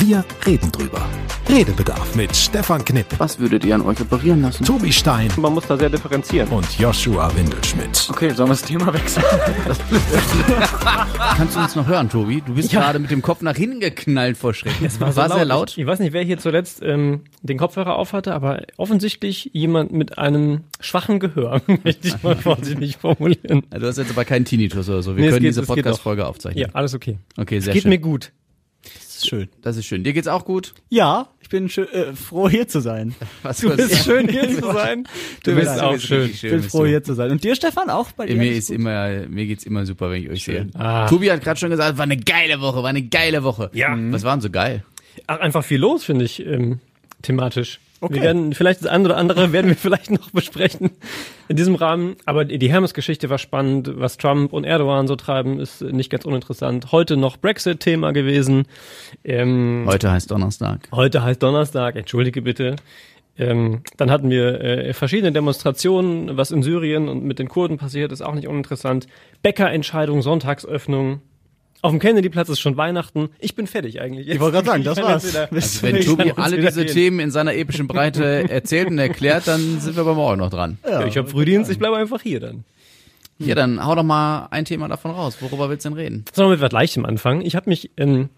Wir reden drüber. Redebedarf mit Stefan Knipp, Was würdet ihr an euch operieren lassen? Tobi Stein Man muss da sehr differenzieren. und Joshua Windelschmidt. Okay, sollen wir das Thema wechseln? Kannst du uns noch hören, Tobi? Du bist gerade mit dem Kopf nach hinten geknallt vor Schrecken. Es war, sehr laut. Ich, ich weiß nicht, wer hier zuletzt ähm, den Kopfhörer aufhatte, aber offensichtlich jemand mit einem schwachen Gehör, möchte ich mal vorsichtig formulieren. Du hast jetzt aber keinen Tinnitus oder so. Wir Nee, es können geht- diese es geht Podcast-Folge aufzeichnen. Ja, alles okay. Okay, Es sehr geht schön. mir gut. Das ist schön. Das ist schön. Dir geht's auch gut? Ja, ich bin schön, äh, froh hier zu sein. Was Du bist schön hier zu sein. Du bist auch schön. Ich bin froh hier zu sein. Und dir, Stefan, auch bei dir? Mir ist gut? immer, mir geht's immer super, wenn ich euch sehe. Ah. Tobi hat gerade schon gesagt, war eine geile Woche, war eine geile Woche. Ja. Was war denn so geil? Ach, einfach viel los, finde ich, ähm, thematisch. Okay. Wir werden vielleicht das eine oder andere werden wir vielleicht noch besprechen in diesem Rahmen. Aber die Hermes-Geschichte war spannend. Was Trump und Erdogan so treiben, ist nicht ganz uninteressant. Heute noch Brexit-Thema gewesen. Ähm, Heute heißt Donnerstag. Heute heißt Donnerstag, entschuldige bitte. Ähm, dann hatten wir äh, verschiedene Demonstrationen, was in Syrien und mit den Kurden passiert, ist auch nicht uninteressant. Bäckerentscheidung, Sonntagsöffnung. Auf dem Kennedyplatz ist schon Weihnachten. Ich bin fertig eigentlich. Ich wollte gerade sagen, das war's. jetzt wieder- Bist Wenn du- Tobi alle diese gehen. Themen in seiner epischen Breite erzählt und erklärt, dann sind wir aber morgen noch dran. ja, ich habe Frühdienst, ich bleibe einfach hier dann. Ja, dann hau doch mal ein Thema davon raus. Worüber willst du denn reden? Sollen wir mit was Leichtem anfangen? Ich habe mich ähm,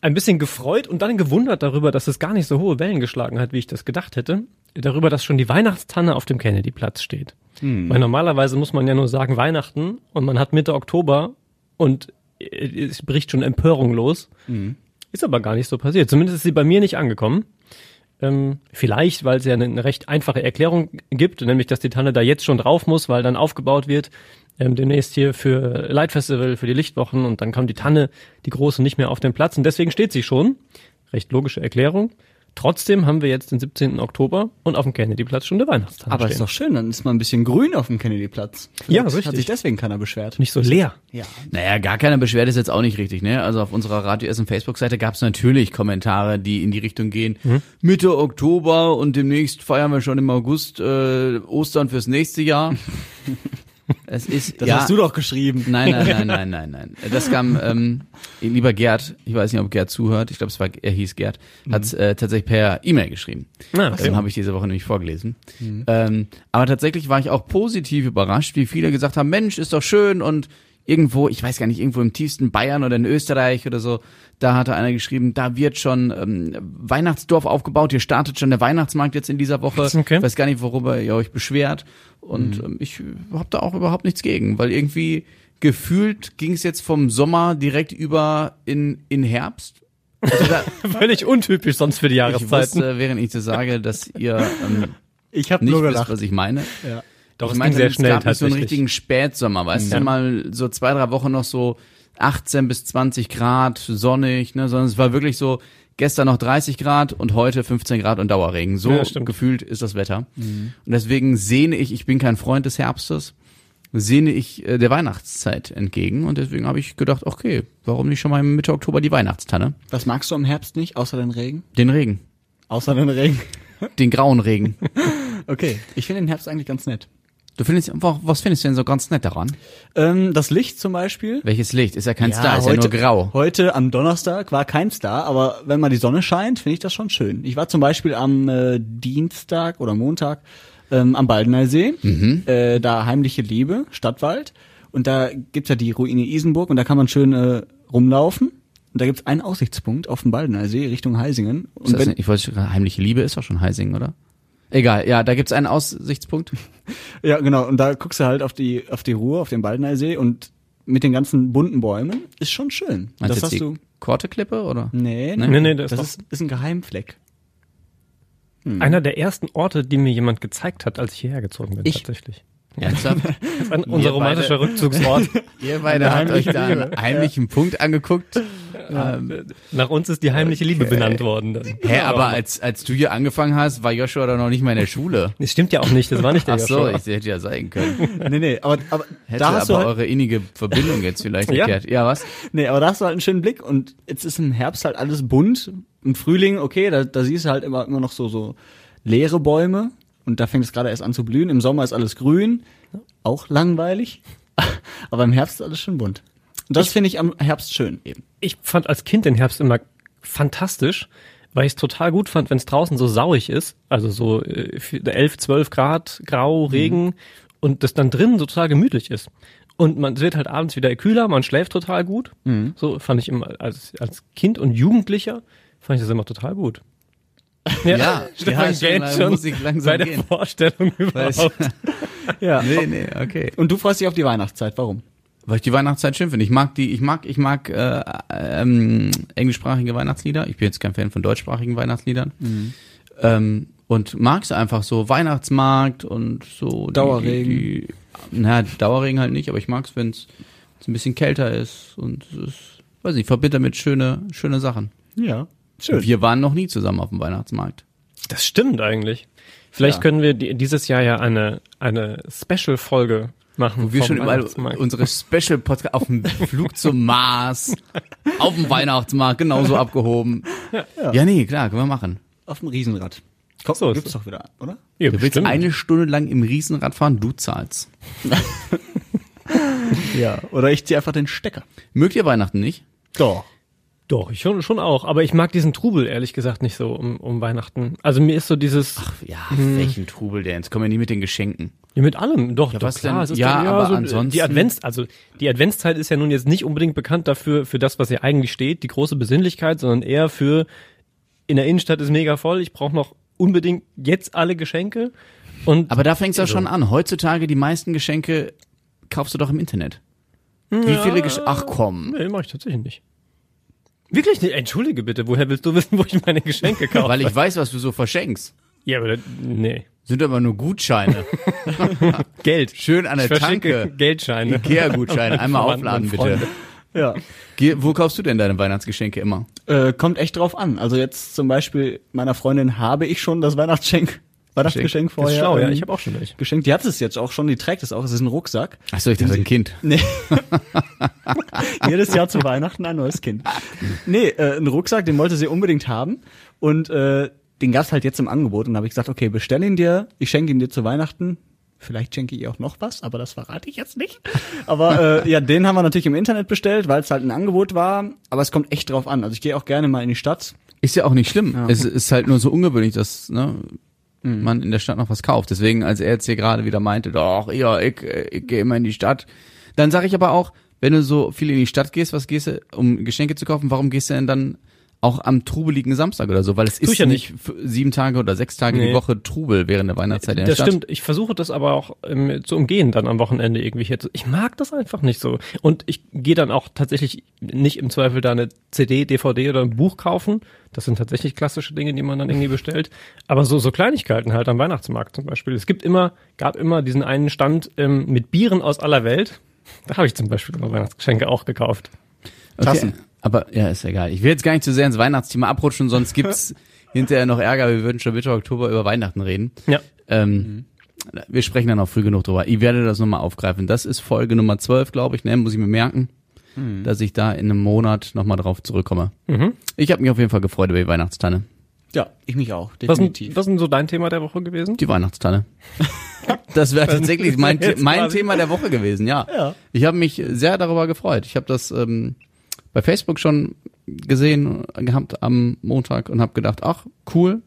ein bisschen gefreut und dann gewundert darüber, dass es gar nicht so hohe Wellen geschlagen hat, wie ich das gedacht hätte. Darüber, dass schon die Weihnachtstanne auf dem Kennedyplatz steht. Weil normalerweise muss man ja nur sagen Weihnachten und man hat Mitte Oktober und es bricht schon Empörung los. Ist aber gar nicht so passiert. Zumindest ist sie bei mir nicht angekommen. Ähm, vielleicht, weil es ja eine, eine recht einfache Erklärung gibt, nämlich, dass die Tanne da jetzt schon drauf muss, weil dann aufgebaut wird, ähm, demnächst hier für Lightfestival, für die Lichtwochen und dann kommt die Tanne, die große, nicht mehr auf den Platz und deswegen steht sie schon. Recht logische Erklärung. Trotzdem haben wir jetzt den 17. Oktober und auf dem Kennedyplatz schon eine Weihnachtstanne Aber stehen. ist doch schön, dann ist man ein bisschen grün auf dem Kennedy-Platz. Ja, richtig. Hat sich deswegen keiner beschwert. nicht so leer. Ja. Naja, gar keine Beschwerde ist jetzt auch nicht richtig, ne? Also auf unserer Radio Essen Facebook-Seite gab es natürlich Kommentare, die in die Richtung gehen. Mitte Oktober und demnächst feiern wir schon im August äh, Ostern fürs nächste Jahr. es ist Das ja, hast du doch geschrieben. Nein, nein, nein, nein, nein, nein. Das kam, ähm, lieber Gerd, ich weiß nicht, ob Gerd zuhört, ich glaube, es war, er hieß Gerd, hat äh, tatsächlich per E-Mail geschrieben. Ah, Das habe ich diese Woche nämlich vorgelesen. Ähm, aber tatsächlich war ich auch positiv überrascht, wie viele gesagt haben, Mensch, ist doch schön und irgendwo, ich weiß gar nicht, irgendwo im tiefsten Bayern oder in Österreich oder so, da hatte einer geschrieben, da wird schon ähm, Weihnachtsdorf aufgebaut, hier startet schon der Weihnachtsmarkt jetzt in dieser Woche. Okay. Ich weiß gar nicht, worüber ihr euch beschwert. Und ähm, ich habe da auch überhaupt nichts gegen, weil irgendwie gefühlt ging es jetzt vom Sommer direkt über in, in Herbst. Also da, Völlig untypisch sonst für die ich Jahreszeiten. wusste, während ich das sage, dass ihr ähm, Ich habe nicht nur wisst, gelacht. was ich meine. Ja. Doch, ich es meinte, ging sehr es schnell gab nicht so einen tatsächlich. richtigen Spätsommer, weißt Ja. du, mal so zwei, drei Wochen noch so 18 bis 20 Grad, sonnig, ne, sondern es war wirklich so gestern noch 30 Grad und heute 15 Grad und Dauerregen. So Ja, gefühlt ist das Wetter. Und deswegen sehne ich, ich bin kein Freund des Herbstes, sehne ich äh, der Weihnachtszeit entgegen und deswegen habe ich gedacht, okay, warum nicht schon mal Mitte Oktober die Weihnachtstanne? Was magst du am Herbst nicht, außer den Regen? Den Regen, Außer den Regen. den grauen Regen. Okay. Ich finde den Herbst eigentlich ganz nett. Du findest, was findest du denn so ganz nett daran? Ähm, das Licht zum Beispiel. Welches Licht? Ist ja kein Star, ist heute, ja nur grau. Heute am Donnerstag war kein Star, aber wenn mal die Sonne scheint, finde ich das schon schön. Ich war zum Beispiel am äh, Dienstag oder Montag ähm, am Baldener See, Mhm. äh, da heimliche Liebe, Stadtwald. Und da gibt's ja die Ruine Isenburg und da kann man schön äh, rumlaufen. Und da gibt's einen Aussichtspunkt auf dem Baldener See Richtung Heisingen. Und das wenn, nicht, ich schon- heimliche Liebe ist doch schon Heising, oder? Egal, ja, da gibt's einen Aussichtspunkt. ja, genau. Und da guckst du halt auf die auf die Ruhr, auf den Baldener See und mit den ganzen bunten Bäumen ist schon schön. Meinst das du hast jetzt du. die Korteklippe, oder? Nee, Nee? Nee, nee, das, das ist, ist, ein Geheimfleck. doch einer der ersten Orte, die mir jemand gezeigt hat, als ich hierher gezogen bin, Ich? tatsächlich. Ernsthaft? Unser romantischer beide- Rückzugsort. Ihr beide habt euch da einen heimlichen Punkt angeguckt. Ähm, Nach uns ist die heimliche Liebe benannt worden. Hä, aber als, als du hier angefangen hast, war Joshua doch noch nicht mal in der Schule. Das stimmt ja auch nicht, das war nicht der Ach so, Joshua. ich hätte ja sein können. Nee, nee, aber, aber Hätte da hast du aber halt, eure innige Verbindung jetzt vielleicht Ja. gekehrt. Ja, was? nee, aber da hast du halt einen schönen Blick und jetzt ist im Herbst halt alles bunt. Im Frühling, okay, da, da siehst du halt immer, immer noch so, so leere Bäume und da fängt es gerade erst an zu blühen. Im Sommer ist alles grün auch langweilig. Aber im Herbst ist alles schön bunt. Und das finde ich am Herbst schön eben. Ich fand als Kind den Herbst immer fantastisch, weil ich es total gut fand, wenn es draußen so sauig ist, also so äh, 11, 12 Grad, grau, Regen und das dann drinnen so total gemütlich ist. Und man wird halt abends wieder kühler, man schläft total gut. So fand ich immer als, als Kind und Jugendlicher fand ich das immer total gut. Ja, Stefan ja, schon, gähnt äh, schon muss ich langsam bei der gehen. Vorstellung überhaupt. Ja. Nee, nee, okay. Und du freust dich auf die Weihnachtszeit. Warum? Weil ich die Weihnachtszeit schön finde. Ich mag die, ich mag, ich mag äh, ähm, englischsprachige Weihnachtslieder. Ich bin jetzt kein Fan von deutschsprachigen Weihnachtsliedern. Ähm, und mag's einfach so Weihnachtsmarkt und so Dauerregen. Die, die, na, Dauerregen halt nicht, aber ich mag's, wenn's wenn's ein bisschen kälter ist und es ist, weiß nicht, verbinde damit schöne, schöne Sachen. Ja. Schön. Wir waren noch nie zusammen auf dem Weihnachtsmarkt. Das stimmt eigentlich. Vielleicht Ja. können wir die, dieses Jahr ja eine, eine Special-Folge machen. Wo wir schon überall unsere Special Podcast auf dem Flug zum Mars, auf dem Weihnachtsmarkt, genauso abgehoben. Ja, nee, klar, können wir machen. Auf dem Riesenrad. Komm, So, gibt's so. doch wieder, oder? ja, Du willst bestimmt. eine Stunde lang im Riesenrad fahren, du zahlst. Ja. Oder ich zieh einfach den Stecker. Mögt ihr Weihnachten nicht? Doch. Doch, ich schon, schon auch. Aber ich mag diesen Trubel ehrlich gesagt nicht so um, um Weihnachten. Also mir ist so dieses Ja, welchen Trubel denn? Jetzt kommen wir nie mit den Geschenken. ja, mit allem. Doch, doch was klar. denn? Es ist Ja, aber so, ansonsten- die Advents, also die Adventszeit ist ja nun jetzt nicht unbedingt bekannt dafür für das, was hier eigentlich steht, die große Besinnlichkeit, sondern eher für in der Innenstadt ist mega voll. Ich brauche noch unbedingt jetzt alle Geschenke. Und Aber da fängt's ja schon an. Heutzutage die meisten Geschenke kaufst du doch im Internet. Wie viele Geschenke? Ach komm. nee, mache ich tatsächlich nicht. Wirklich nicht? Entschuldige bitte, woher willst du wissen, wo ich meine Geschenke kaufe? Weil ich weiß, was du so verschenkst. ja, aber das- nee. Sind aber nur Gutscheine. Geld. Schön an der Tanke. Geldscheine. Ikea-Gutscheine. Einmal aufladen, bitte. Ja. Geh, wo kaufst du denn deine Weihnachtsgeschenke immer? Äh, kommt echt drauf an. Also jetzt zum Beispiel meiner Freundin habe ich schon das Weihnachtsgeschenk, Weihnachtsgeschenk Das vorher ist schlau, ja. ähm, Ich habe auch schon welche. geschenkt. Die hat es jetzt auch schon, die trägt es auch. Es ist ein Rucksack. Achso, ich dachte ein Kind. Nee. Jedes Jahr zu Weihnachten ein neues Kind. Nee, äh, ein Rucksack, den wollte sie unbedingt haben. Und äh, den gab's halt jetzt im Angebot. Und habe ich gesagt, okay, bestell ihn dir, ich schenke ihn dir zu Weihnachten. Vielleicht schenke ich ihr auch noch was, aber das verrate ich jetzt nicht. Aber äh, ja, den haben wir natürlich im Internet bestellt, weil es halt ein Angebot war. Aber es kommt echt drauf an. Also ich gehe auch gerne mal in die Stadt. Ist ja auch nicht schlimm. Es ist halt nur so ungewöhnlich, dass ne, man in der Stadt noch was kauft. Deswegen, als er jetzt hier gerade wieder meinte, doch, ja, ich, äh, ich gehe immer in die Stadt. Dann sage ich aber auch, wenn du so viel in die Stadt gehst, was gehst du, um Geschenke zu kaufen, warum gehst du denn dann auch am trubeligen Samstag oder so? Weil es ist ja nicht sieben Tage oder sechs Tage die Nee. Woche Trubel während der Weihnachtszeit in der Das Stadt. stimmt. Ich versuche das aber auch ähm, zu umgehen dann am Wochenende irgendwie hier. zu- Ich mag das einfach nicht so. Und ich gehe dann auch tatsächlich nicht im Zweifel da eine CD, DVD oder ein Buch kaufen. Das sind tatsächlich klassische Dinge, die man dann irgendwie bestellt. Aber so, so Kleinigkeiten halt am Weihnachtsmarkt zum Beispiel. Es gibt immer, gab immer diesen einen Stand ähm, mit Bieren aus aller Welt. Da habe ich zum Beispiel immer Weihnachtsgeschenke auch gekauft. Okay. Aber ja, ist egal. Ich will jetzt gar nicht zu sehr ins Weihnachtsthema abrutschen, sonst gibt's hinterher noch Ärger. Wir würden schon Mitte Oktober über Weihnachten reden. Ja. Ähm, Wir sprechen dann auch früh genug drüber. Ich werde das nochmal aufgreifen. Das ist Folge Nummer 12, glaube ich, ne? muss ich mir merken, dass ich da in einem Monat nochmal drauf zurückkomme. Mhm. Ich habe mich auf jeden Fall gefreut über die Weihnachtstanne. Ja, ich mich auch, Was, definitiv. was ist denn so dein Thema der Woche gewesen? Die Weihnachtstanne. Das wäre tatsächlich mein, mein Thema der Woche gewesen, ja. Ja. Ich habe mich sehr darüber gefreut. Ich habe das ähm, bei Facebook schon gesehen gehabt am Montag und habe gedacht, ach, cool.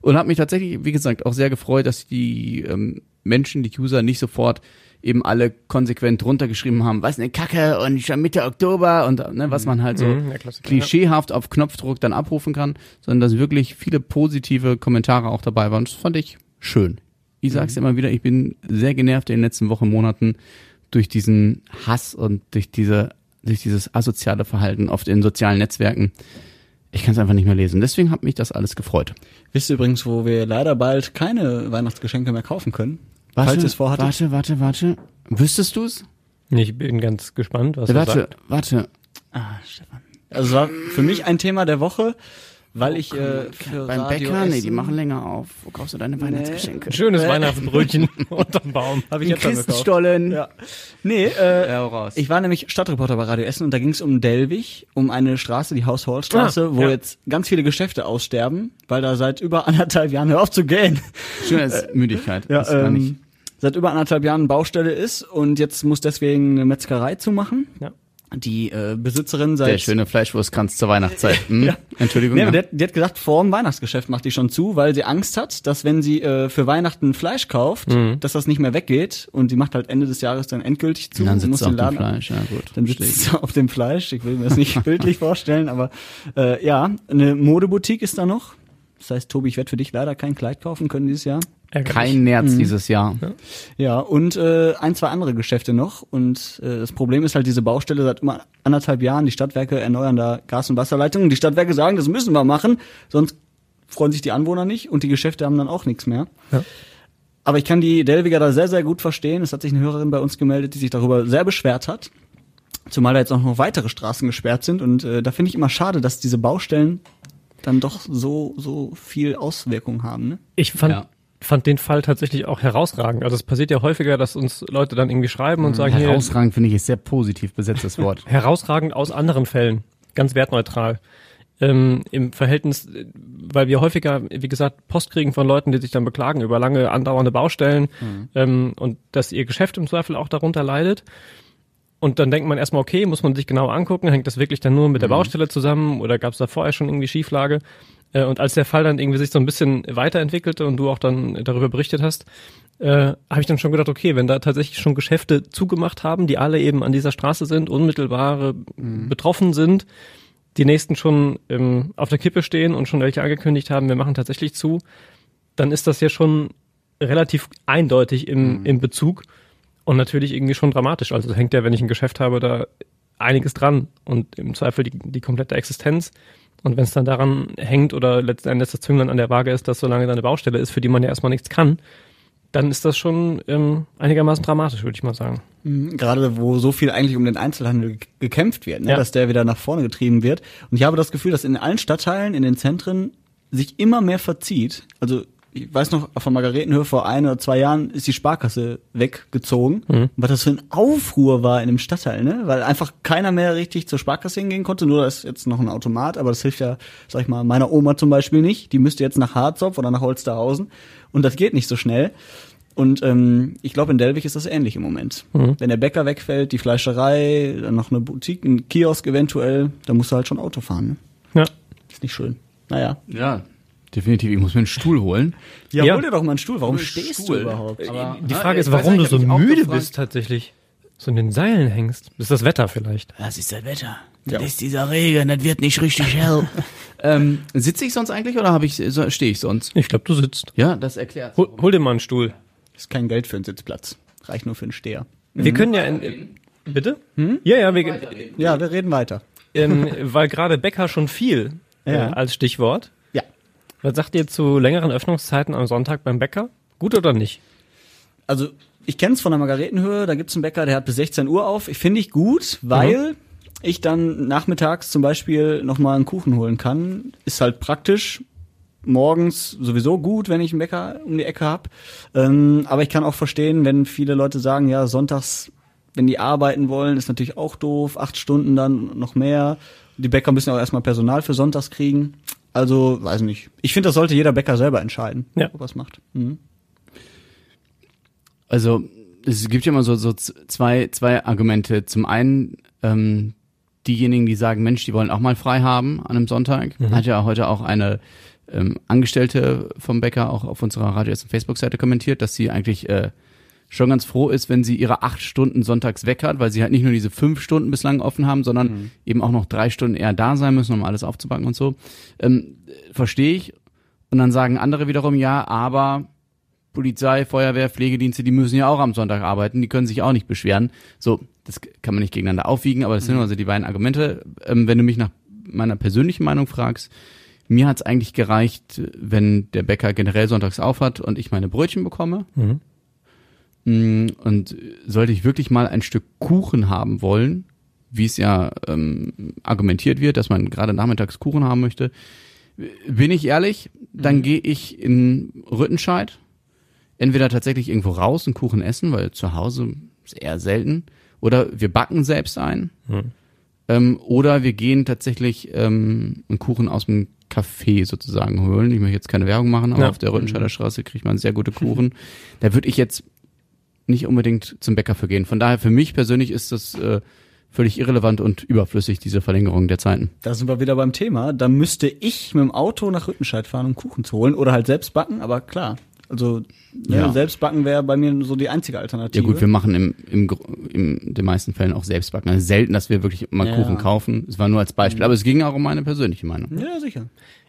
Und habe mich tatsächlich, wie gesagt, auch sehr gefreut, dass die ähm, Menschen, die User nicht sofort eben alle konsequent runtergeschrieben haben, was eine Kacke und schon Mitte Oktober und ne, was man halt so Mhm, klischeehaft auf Knopfdruck dann abrufen kann, sondern dass wirklich viele positive Kommentare auch dabei waren. Das fand ich schön. Ich sag's immer wieder, ich bin sehr genervt in den letzten Wochen, Monaten durch diesen Hass und durch diese, durch dieses asoziale Verhalten auf den sozialen Netzwerken. Ich kann es einfach nicht mehr lesen. Deswegen hat mich das alles gefreut. Wisst ihr übrigens, wo wir leider bald keine Weihnachtsgeschenke mehr kaufen können? Falls ihr es vorhattet. warte, warte, warte. Wüsstest du's? Ich bin ganz gespannt, was du Warte, sagst. warte. Ah, Stefan. Also es war für mich ein Thema der Woche, weil ich äh, für Beim Radio Bäcker, nee, die machen länger auf. Wo kaufst du deine Weihnachtsgeschenke? Schönes Weihnachtsbrötchen unterm Baum. Hab ich In. Christenstollen. Ja. Nee, äh, Ja, raus. ich war nämlich Stadtreporter bei Radio Essen und da ging es um Delwig, um eine Straße, die Haus-Hall-Straße, Ah, wo ja. jetzt ganz viele Geschäfte aussterben, weil da seit über anderthalb Jahren, hör auf zu gehen, Schön als Müdigkeit. ja, Das ähm, nicht- seit über anderthalb Jahren Baustelle ist und jetzt muss deswegen eine Metzgerei zumachen. Ja. Die äh, Besitzerin seit Der schöne Fleischwurstkranz zur Weihnachtszeit. Hm? Ja. Entschuldigung. Nee, ja. aber die, hat, die hat gesagt, vor dem Weihnachtsgeschäft macht die schon zu, weil sie Angst hat, dass wenn sie äh, für Weihnachten Fleisch kauft, Mhm. dass das nicht mehr weggeht und sie macht halt Ende des Jahres dann endgültig zu Und dann sitzt muss du auf den dem Laden Fleisch. Ja, gut. Dann sitzt sie auf dem Fleisch. Ich will mir das nicht bildlich vorstellen, aber äh, ja, eine Modeboutique ist da noch. Das heißt, Tobi, ich werde für dich leider kein Kleid kaufen können dieses Jahr. Ärgerlich. Kein Nerz Mhm. dieses Jahr. Ja, und äh, ein, zwei andere Geschäfte noch. Und äh, das Problem ist halt diese Baustelle seit immer anderthalb Jahren. Die Stadtwerke erneuern da Gas- und Wasserleitungen. Die Stadtwerke sagen, das müssen wir machen, sonst freuen sich die Anwohner nicht und die Geschäfte haben dann auch nichts mehr. Ja. Aber ich kann die Delwiger da sehr, sehr gut verstehen. Es hat sich eine Hörerin bei uns gemeldet, die sich darüber sehr beschwert hat. Zumal da jetzt auch noch weitere Straßen gesperrt sind. Und äh, da finde ich immer schade, dass diese Baustellen dann doch so, so viel Auswirkung haben. Ne? Ich fand, Ja. Fand den Fall tatsächlich auch herausragend. Also es passiert ja häufiger, dass uns Leute dann irgendwie schreiben und sagen, hier, Herausragend finde ich ist sehr positiv besetztes Wort. herausragend aus anderen Fällen, ganz wertneutral. Ähm, Im Verhältnis, weil wir häufiger, wie gesagt, Post kriegen von Leuten, die sich dann beklagen über lange andauernde Baustellen ähm, und dass ihr Geschäft im Zweifel auch darunter leidet. Und dann denkt man erstmal, okay, muss man sich genau angucken, hängt das wirklich dann nur mit der Baustelle zusammen oder gab es da vorher schon irgendwie Schieflage? Äh, und als der Fall dann irgendwie sich so ein bisschen weiterentwickelte und du auch dann darüber berichtet hast, äh, habe ich dann schon gedacht, okay, wenn da tatsächlich schon Geschäfte zugemacht haben, die alle eben an dieser Straße sind, unmittelbare betroffen sind, die nächsten schon ähm, auf der Kippe stehen und schon welche angekündigt haben, wir machen tatsächlich zu, dann ist das ja schon relativ eindeutig im, im Bezug und natürlich irgendwie schon dramatisch. Also hängt ja, wenn ich ein Geschäft habe, da einiges dran und im Zweifel die, die komplette Existenz. Und wenn es dann daran hängt oder letzten Endes das Zünglein an der Waage ist, dass solange da eine Baustelle ist, für die man ja erstmal nichts kann, dann ist das schon ähm, einigermaßen dramatisch, würde ich mal sagen. Mhm, Gerade wo so viel eigentlich um den Einzelhandel ge- gekämpft wird, ne? Ja. dass der wieder nach vorne getrieben wird. Und ich habe das Gefühl, dass in allen Stadtteilen, in den Zentren sich immer mehr verzieht. Also ich weiß noch, von Margaretenhöhe vor ein oder zwei Jahren ist die Sparkasse weggezogen. Mhm. Was das für ein Aufruhr war in dem Stadtteil, ne? Weil einfach keiner mehr richtig zur Sparkasse hingehen konnte. Nur da ist jetzt noch ein Automat, aber das hilft ja, sag ich mal, meiner Oma zum Beispiel nicht. Die müsste jetzt nach Harzopf oder nach Holsterhausen. Und das geht nicht so schnell. Und ähm, ich glaube, in Delwig ist das ähnlich im Moment. Wenn der Bäcker wegfällt, die Fleischerei, dann noch eine Boutique, ein Kiosk eventuell, dann musst du halt schon Auto fahren. Ne? Ja. Ist nicht schön. Naja. Ja, definitiv. Ich muss mir einen Stuhl holen. Ja, Ja. hol dir doch mal einen Stuhl. Warum stehst Stuhl. du überhaupt? Aber- Die Ja, Frage ich ist, warum du so müde gefragt. bist tatsächlich. So in den Seilen hängst. Das ist das Wetter vielleicht. Das ist das Wetter. Ja. Das ist dieser Regen, das wird nicht richtig hell. ähm, sitze ich sonst eigentlich oder habe ich so, stehe ich sonst? Ich glaube, du sitzt. Ja, das erklärt. Hol, hol dir mal einen Stuhl. Ist kein Geld für einen Sitzplatz. Reicht nur für einen Steher. Wir können ja in, Bitte? Ja, ja, wir, Ja, wir reden weiter. ähm, weil gerade Bäcker schon viel äh, Ja. als Stichwort. Was sagt ihr zu längeren Öffnungszeiten am Sonntag beim Bäcker? Gut oder nicht? Also, ich kenn's von der Margaretenhöhe, da gibt's einen Bäcker, der hat bis 16 Uhr auf. Ich finde ich gut, weil ich dann nachmittags zum Beispiel nochmal einen Kuchen holen kann. Ist halt praktisch. Morgens sowieso gut, wenn ich einen Bäcker um die Ecke hab. Ähm, aber ich kann auch verstehen, wenn viele Leute sagen, ja, sonntags, wenn die arbeiten wollen, ist natürlich auch doof. Acht Stunden dann noch mehr. Die Bäcker müssen auch erstmal Personal für sonntags kriegen. Also, weiß nicht. Ich finde, das sollte jeder Bäcker selber entscheiden, Ja. ob er es macht. Mhm. Also es gibt ja immer so, so zwei, zwei Argumente. Zum einen ähm, diejenigen, die sagen, Mensch, die wollen auch mal frei haben an einem Sonntag. Hat ja heute auch eine ähm, Angestellte vom Bäcker auch auf unserer Radio und Facebook-Seite kommentiert, dass sie eigentlich äh, schon ganz froh ist, wenn sie ihre acht Stunden sonntags weg hat, weil sie halt nicht nur diese fünf Stunden bislang offen haben, sondern eben auch noch drei Stunden eher da sein müssen, um alles aufzubacken und so. Ähm, Verstehe ich. Und dann sagen andere wiederum, ja, aber Polizei, Feuerwehr, Pflegedienste, die müssen ja auch am Sonntag arbeiten, die können sich auch nicht beschweren. So, das kann man nicht gegeneinander aufwiegen, aber das sind also die beiden Argumente. Ähm, wenn du mich nach meiner persönlichen Meinung fragst, mir hat's eigentlich gereicht, wenn der Bäcker generell sonntags aufhat und ich meine Brötchen bekomme. Mhm. Mm, Und sollte ich wirklich mal ein Stück Kuchen haben wollen, wie es ja ähm, argumentiert wird, dass man gerade nachmittags Kuchen haben möchte, bin ich ehrlich, dann gehe ich in Rüttenscheid, entweder tatsächlich irgendwo raus und Kuchen essen, weil zu Hause ist eher selten, oder wir backen selbst ein, Mhm. ähm, oder wir gehen tatsächlich ähm, einen Kuchen aus dem Café sozusagen holen. Ich möchte jetzt keine Werbung machen, aber Ja. auf der Rüttenscheider Straße kriegt man sehr gute Kuchen. Da würde ich jetzt nicht unbedingt zum Bäcker für gehen. Von daher für mich persönlich ist das äh, völlig irrelevant und überflüssig, diese Verlängerung der Zeiten. Da sind wir wieder beim Thema. Da müsste ich mit dem Auto nach Rüttenscheid fahren, um Kuchen zu holen oder halt selbst backen, aber klar. Also ne, Ja. selbst backen wäre bei mir so die einzige Ja Alternative. gut, wir machen im, im, in den meisten Fällen auch Selbstbacken. Also selten, dass wir wirklich mal Ja. Kuchen kaufen. Es war nur als Beispiel. Aber es ging auch um meine persönliche Meinung. ja, sicher.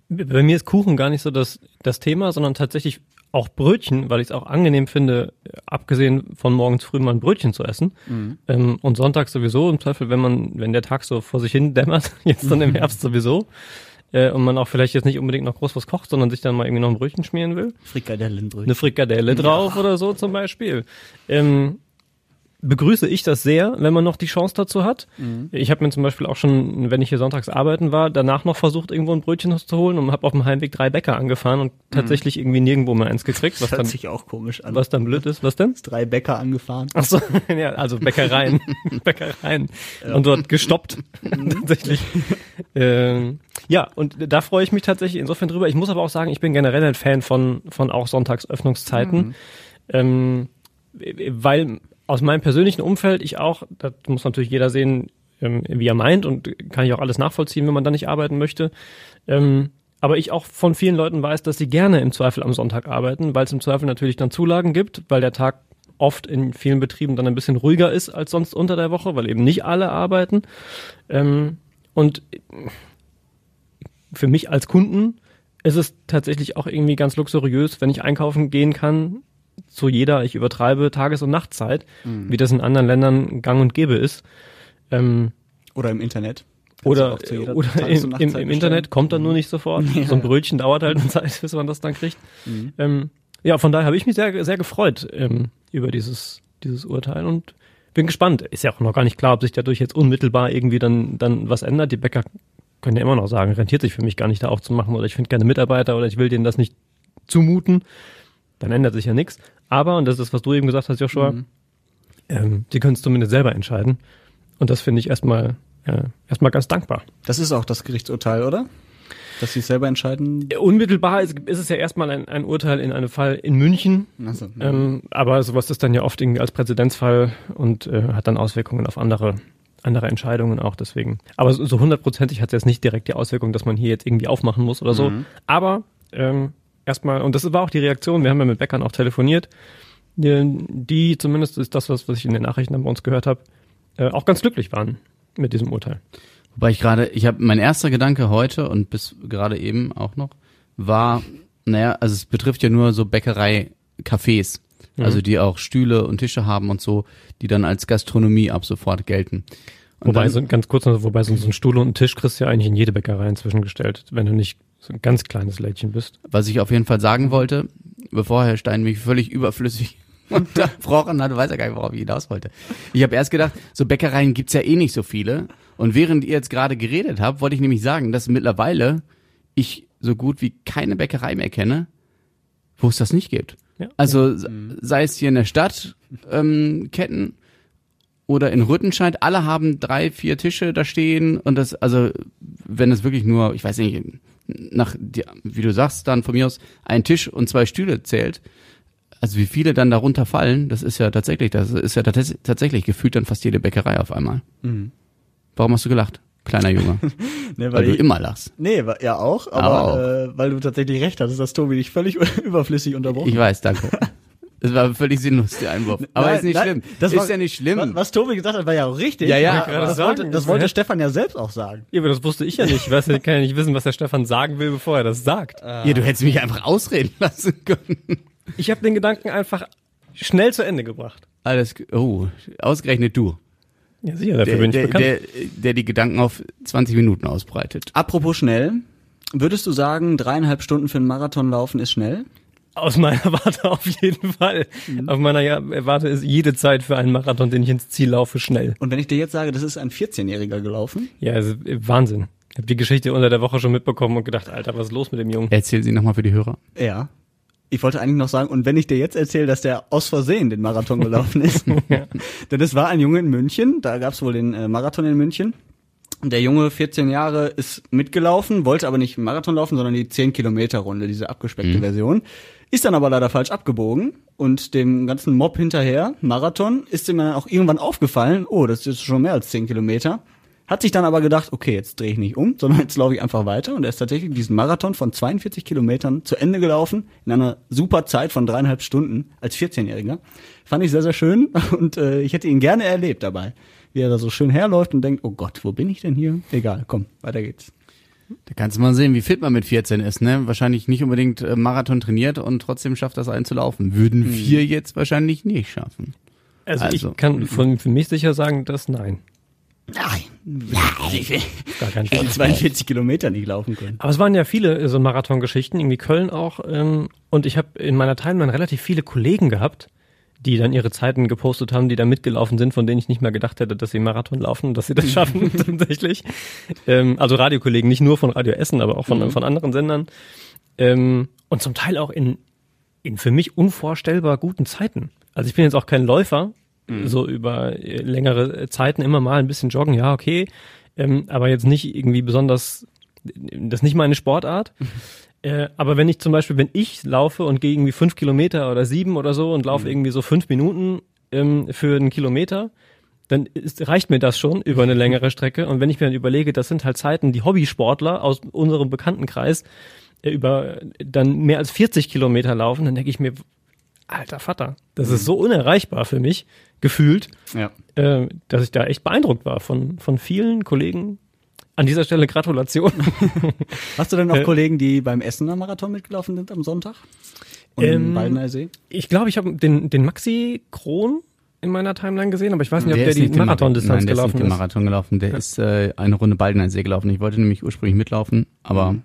Bei mir ist Kuchen gar nicht so das, das Thema, sondern tatsächlich auch Brötchen, weil ich es auch angenehm finde, abgesehen von morgens früh mal ein Brötchen zu essen. Ähm, und Sonntag sowieso, im Zweifel, wenn man, wenn der Tag so vor sich hin dämmert, jetzt dann im Herbst sowieso, äh, und man auch vielleicht jetzt nicht unbedingt noch groß was kocht, sondern sich dann mal irgendwie noch ein Brötchen schmieren will. Frikadellenbrötchen. Eine Frikadelle drauf oder so zum Beispiel. Ähm, begrüße ich das sehr, wenn man noch die Chance dazu hat. Ich habe mir zum Beispiel auch schon, wenn ich hier sonntags arbeiten war, danach noch versucht, irgendwo ein Brötchen zu holen und habe auf dem Heimweg drei Bäcker angefahren und tatsächlich irgendwie nirgendwo mehr eins gekriegt, was Das hört dann, sich auch komisch an. was dann blöd ist. Was denn? Drei Bäcker angefahren. Ach so, ja, also Bäckereien, Bäckereien und dort gestoppt tatsächlich. Ähm, ja, und da freue ich mich tatsächlich insofern drüber. Ich muss aber auch sagen, ich bin generell ein Fan von von auch Sonntagsöffnungszeiten, ähm, weil aus meinem persönlichen Umfeld ich auch, das muss natürlich jeder sehen, ähm, wie er meint und kann ich auch alles nachvollziehen, wenn man da nicht arbeiten möchte. Ähm, aber ich auch von vielen Leuten weiß, dass sie gerne im Zweifel am Sonntag arbeiten, weil es im Zweifel natürlich dann Zulagen gibt, weil der Tag oft in vielen Betrieben dann ein bisschen ruhiger ist als sonst unter der Woche, weil eben nicht alle arbeiten. Ähm, und für mich als Kunden ist es tatsächlich auch irgendwie ganz luxuriös, wenn ich einkaufen gehen kann zu jeder, ich übertreibe, Tages- und Nachtzeit, wie das in anderen Ländern gang und gäbe ist. Ähm, Oder im Internet. Oder auch zu jeder oder im, im, im Internet kommt dann nur nicht sofort. So ein Brötchen dauert halt eine Zeit, bis man das dann kriegt. Ähm, ja, von daher habe ich mich sehr, sehr gefreut ähm, über dieses, dieses Urteil und bin gespannt. Ist ja auch noch gar nicht klar, ob sich dadurch jetzt unmittelbar irgendwie dann, dann was ändert. Die Bäcker können ja immer noch sagen, rentiert sich für mich gar nicht da aufzumachen oder ich finde keine Mitarbeiter oder ich will denen das nicht zumuten. Dann ändert sich ja nichts. Aber, und das ist, was du eben gesagt hast, Joshua, ähm, die können es zumindest selber entscheiden. Und das finde ich erstmal, äh, erstmal ganz dankbar. Das ist auch das Gerichtsurteil, oder? Dass sie es selber entscheiden. Unmittelbar ist, ist es ja erstmal ein, ein Urteil in einem Fall in München. Also, Ähm, aber sowas ist dann ja oft irgendwie als Präzedenzfall und äh, hat dann Auswirkungen auf andere andere Entscheidungen auch deswegen. Aber so so hundertprozentig hat es jetzt nicht direkt die Auswirkung, dass man hier jetzt irgendwie aufmachen muss oder so. Aber ähm, erstmal, und das war auch die Reaktion, wir haben ja mit Bäckern auch telefoniert, die, die zumindest ist das, was, was ich in den Nachrichten bei uns gehört habe, äh, auch ganz glücklich waren mit diesem Urteil. Wobei ich gerade, ich habe mein erster Gedanke heute und bis gerade eben auch noch war, naja, also es betrifft ja nur so Bäckerei-Cafés, also die auch Stühle und Tische haben und so, die dann als Gastronomie ab sofort gelten. Und Wobei, dann, so, ganz kurz noch, wobei so, so ein Stuhl und ein Tisch kriegst du ja eigentlich in jede Bäckerei inzwischen gestellt, wenn du nicht so ein ganz kleines Lädchen bist. was ich auf jeden Fall sagen wollte, bevor Herr Stein mich völlig überflüssig unterbrochen hat, weiß er gar nicht, worauf ich hinaus wollte. Ich habe erst gedacht, so Bäckereien gibt's ja eh nicht so viele. Und während ihr jetzt gerade geredet habt, wollte ich nämlich sagen, dass mittlerweile ich so gut wie keine Bäckerei mehr kenne, wo es das nicht gibt. Ja. Also se- sei es hier in der Stadt ähm, Ketten oder in Rüttenscheid, alle haben drei, vier Tische da stehen und das, also wenn es wirklich nur, ich weiß nicht, nach, wie du sagst, dann von mir aus ein Tisch und zwei Stühle zählt, also wie viele dann darunter fallen, das ist ja tatsächlich, das ist ja tats tatsächlich gefühlt dann fast jede Bäckerei auf einmal. Warum hast du gelacht, kleiner Junge? ne, Weil du ich, immer lachst. nee, ja auch, aber Auch. Äh, weil du tatsächlich recht hattest, dass Tobi dich völlig überflüssig unterbrochen Ich weiß, danke. Es war völlig sinnlos, der Einwurf. Aber Nein, ist nicht nein, schlimm. Das ist war, ja nicht schlimm. Was, was Tobi gesagt hat, war ja auch richtig. Ja, ja, gerade das, wollte, das wollte? Stefan ja selbst auch sagen. Ja, aber das wusste ich ja nicht. Ich weiß ja, kann ja nicht wissen, was der Stefan sagen will, bevor er das sagt. ja, du hättest mich einfach ausreden lassen können. Ich habe den Gedanken einfach schnell zu Ende gebracht. Alles, oh, ausgerechnet du. Ja, sicher, dafür Der, bin ich der, bekannt. der, der die Gedanken auf 20 Minuten ausbreitet. Apropos schnell, würdest du sagen, dreieinhalb Stunden für einen Marathon laufen ist schnell? Aus meiner Warte auf jeden Fall. Auf meiner ja, Warte ist jede Zeit für einen Marathon, den ich ins Ziel laufe, schnell. Und wenn ich dir jetzt sage, das ist ein 14-Jähriger gelaufen, Ja, also äh, Wahnsinn. Ich habe die Geschichte unter der Woche schon mitbekommen und gedacht, Alter, was ist los mit dem Jungen? Erzähl sie nochmal für die Hörer. ja. Ich wollte eigentlich noch sagen, und wenn ich dir jetzt erzähle, dass der aus Versehen den Marathon gelaufen ist, denn es war ein Junge in München, da gab es wohl den äh, Marathon in München, Der Junge, 14 Jahre, ist mitgelaufen, wollte aber nicht einen Marathon laufen, sondern die 10-Kilometer-Runde, diese abgespeckte Version. Ist dann aber leider falsch abgebogen und dem ganzen Mob hinterher, Marathon, ist ihm dann auch irgendwann aufgefallen, oh, das ist schon mehr als 10 Kilometer. Hat sich dann aber gedacht, okay, jetzt drehe ich nicht um, sondern jetzt laufe ich einfach weiter. Und er ist tatsächlich diesen Marathon von 42 Kilometern zu Ende gelaufen, in einer super Zeit von dreieinhalb Stunden als 14-Jähriger. Fand ich sehr, sehr schön und äh, ich hätte ihn gerne erlebt dabei. Wie er da so schön herläuft und denkt, oh Gott, wo bin ich denn hier? Egal, komm, weiter geht's. Da kannst du mal sehen, wie fit man mit 14 ist, ne? Wahrscheinlich nicht unbedingt äh, Marathon trainiert und trotzdem schafft das einen zu laufen. Würden wir jetzt wahrscheinlich nicht schaffen. Also, Also. ich kann von, für mich sicher sagen, dass nein. Nein, nein, Gar kein Fall. 42 Kilometer nicht laufen können. Aber es waren ja viele äh, so Marathongeschichten, irgendwie Köln auch. Ähm, und ich habe in meiner Timeline relativ viele Kollegen gehabt, die dann ihre Zeiten gepostet haben, die da mitgelaufen sind, von denen ich nicht mehr gedacht hätte, dass sie Marathon laufen, dass sie das schaffen tatsächlich. Ähm, also Radiokollegen, nicht nur von Radio Essen, aber auch von, von anderen Sendern. Ähm, und zum Teil auch in, in für mich unvorstellbar guten Zeiten. Also ich bin jetzt auch kein Läufer, so über äh, längere Zeiten immer mal ein bisschen joggen, ja, okay. Ähm, aber jetzt nicht irgendwie besonders, das ist nicht meine Sportart. Äh, aber wenn ich zum Beispiel, wenn ich laufe und gehe irgendwie fünf Kilometer oder sieben oder so und laufe irgendwie so fünf Minuten ähm, für einen Kilometer, dann ist, reicht mir das schon über eine längere Strecke. Und wenn ich mir dann überlege, das sind halt Zeiten, die Hobbysportler aus unserem Bekanntenkreis äh, über dann mehr als 40 Kilometer laufen, dann denke ich mir, alter Vater, das ist so unerreichbar für mich, gefühlt, Ja. äh, dass ich da echt beeindruckt war von, von vielen Kollegen. An dieser Stelle Gratulation. Hast du denn noch Äh, Kollegen, die beim Essener Marathon mitgelaufen sind am Sonntag? Und Ähm, Baldener See? Ich glaube, ich habe den, den Maxi Kron in meiner Timeline gesehen, aber ich weiß nicht, ob der, ist die nicht den Marathon- Marathondistanz Nein, der ist gelaufen nicht den ist. Marathon gelaufen. Der ist äh, eine Runde Baldeneysee gelaufen. Ich wollte nämlich ursprünglich mitlaufen, aber Mhm.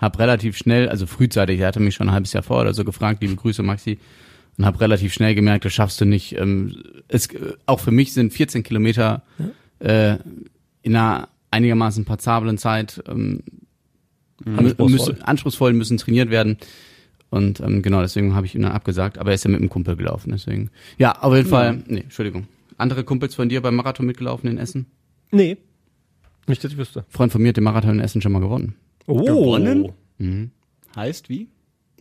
habe relativ schnell, also frühzeitig, er hatte mich schon ein halbes Jahr vor oder so gefragt, liebe Grüße Maxi, und habe relativ schnell gemerkt, das schaffst du nicht. Ähm, es, äh, auch für mich sind 14 Kilometer äh, in einer einigermaßen passablen Zeit ähm, Anspruchsvoll. Müssen, anspruchsvoll müssen trainiert werden. Und ähm, genau, deswegen habe ich ihn dann abgesagt, aber er ist ja mit einem Kumpel gelaufen, deswegen. Ja, auf jeden Fall, nee, Entschuldigung. Andere Kumpels von dir beim Marathon mitgelaufen in Essen? Nee. Nicht, dass ich wüsste. Freund von mir hat den Marathon in Essen schon mal gewonnen. Oh. Gewonnen? Heißt wie?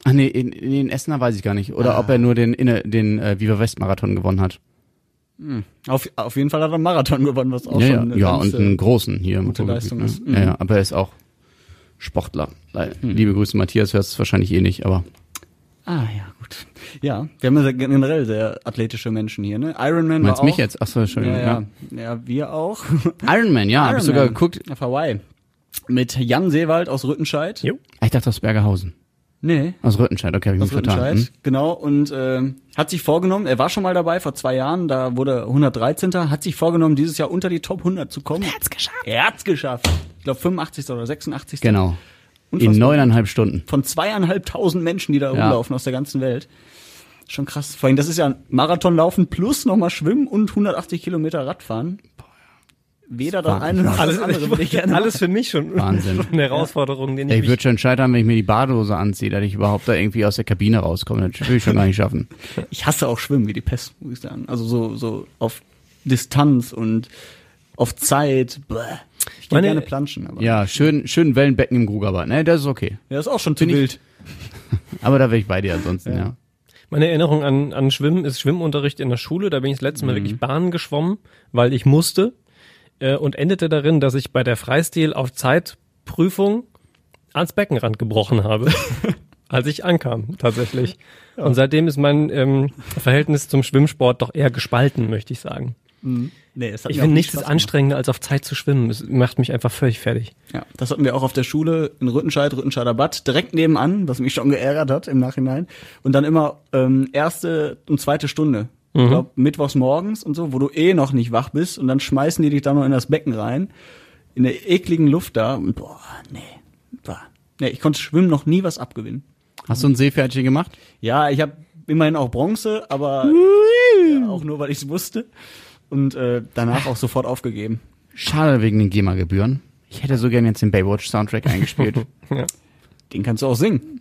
Ach nee, in, in, in Essener weiß ich gar nicht. Oder ob er nur den, inne- den äh, Viva West Marathon gewonnen hat. Auf, auf jeden Fall hat er einen Marathon gewonnen, was auch ja, ja, schon eine ja ganz, und einen großen hier im gute Leistung ne? ist. Mhm. Ja, ja, aber er ist auch Sportler. Le- Liebe Grüße, Matthias, hörst es wahrscheinlich eh nicht, aber Ah, ja, gut. Ja, wir haben ja generell sehr athletische Menschen hier, ne? Ironman meinst war mich auch, jetzt? Achso, Entschuldigung. Ja, ja. ja, wir auch. Iron Man, ja, hab ich sogar geguckt. Auf Hawaii. Mit Jan Seewald aus Rüttenscheid. Jo. Ah, Ich dachte aus Bergerhausen. Nee. Aus Rüttenscheid, okay, hab ich mich Aus vertan. Rüttenscheid, Hm? genau. Und äh, hat sich vorgenommen, er war schon mal dabei vor zwei Jahren, da wurde er 113. Hat sich vorgenommen, dieses Jahr unter die Top 100 zu kommen. Er hat's geschafft. Er hat's geschafft. Ich glaube 85. oder 86. Genau. In Unfassbar. neuneinhalb Stunden. Von zweieinhalbtausend Menschen, die da Ja. rumlaufen aus der ganzen Welt. Schon krass. Vor allem, das ist ja ein Marathonlaufen plus nochmal Schwimmen und 180 Kilometer Radfahren. Weder das eine noch Alles, das andere würde ich gerne alles für mich schon, Wahnsinn. schon eine Herausforderung, den ich, Ey, ich würde schon scheitern, wenn ich mir die Badehose anziehe, dass ich überhaupt da irgendwie aus der Kabine rauskomme. Das will ich schon gar nicht schaffen. Ich hasse auch Schwimmen wie die Pest, muss ich sagen. Also so, so auf Distanz und auf Zeit. Bäh. Ich gehe Meine- gerne planschen, aber Ja, schön, schön Wellenbecken im Grugerbad, ne? Das ist okay. ja, ist auch schon zu Bin ich- wild. Aber da wäre ich bei dir ansonsten, ja. Meine Erinnerung an, an Schwimmen ist Schwimmunterricht in der Schule. Da bin ich das letzte Mal Mhm. wirklich Bahn geschwommen, weil ich musste. Äh, und endete darin, dass ich bei der Freistil auf Zeitprüfung ans Beckenrand gebrochen habe, als ich ankam, tatsächlich. Und seitdem ist mein ähm, Verhältnis zum Schwimmsport doch eher gespalten, möchte ich sagen. Nee, es hat Ich finde nichts ist anstrengender, als auf Zeit zu schwimmen. Es macht mich einfach völlig fertig. Ja, das hatten wir auch auf der Schule in Rüttenscheid, Rüttenscheider Bad, direkt nebenan, was mich schon geärgert hat im Nachhinein. Und dann immer ähm, erste und zweite Stunde. Ich glaube, mittwochs morgens und so, wo du eh noch nicht wach bist und dann schmeißen die dich da noch in das Becken rein, in der ekligen Luft da und boah, nee. Boah. Nee, ich konnte Schwimmen noch nie was abgewinnen. Hast du ein Seepferdchen gemacht? Ja, ich habe immerhin auch Bronze, aber ja, auch nur, weil ich es wusste. Und äh, danach auch sofort aufgegeben. Schade wegen den GEMA-Gebühren. Ich hätte so gern jetzt den Baywatch-Soundtrack eingespielt. Den kannst du auch singen.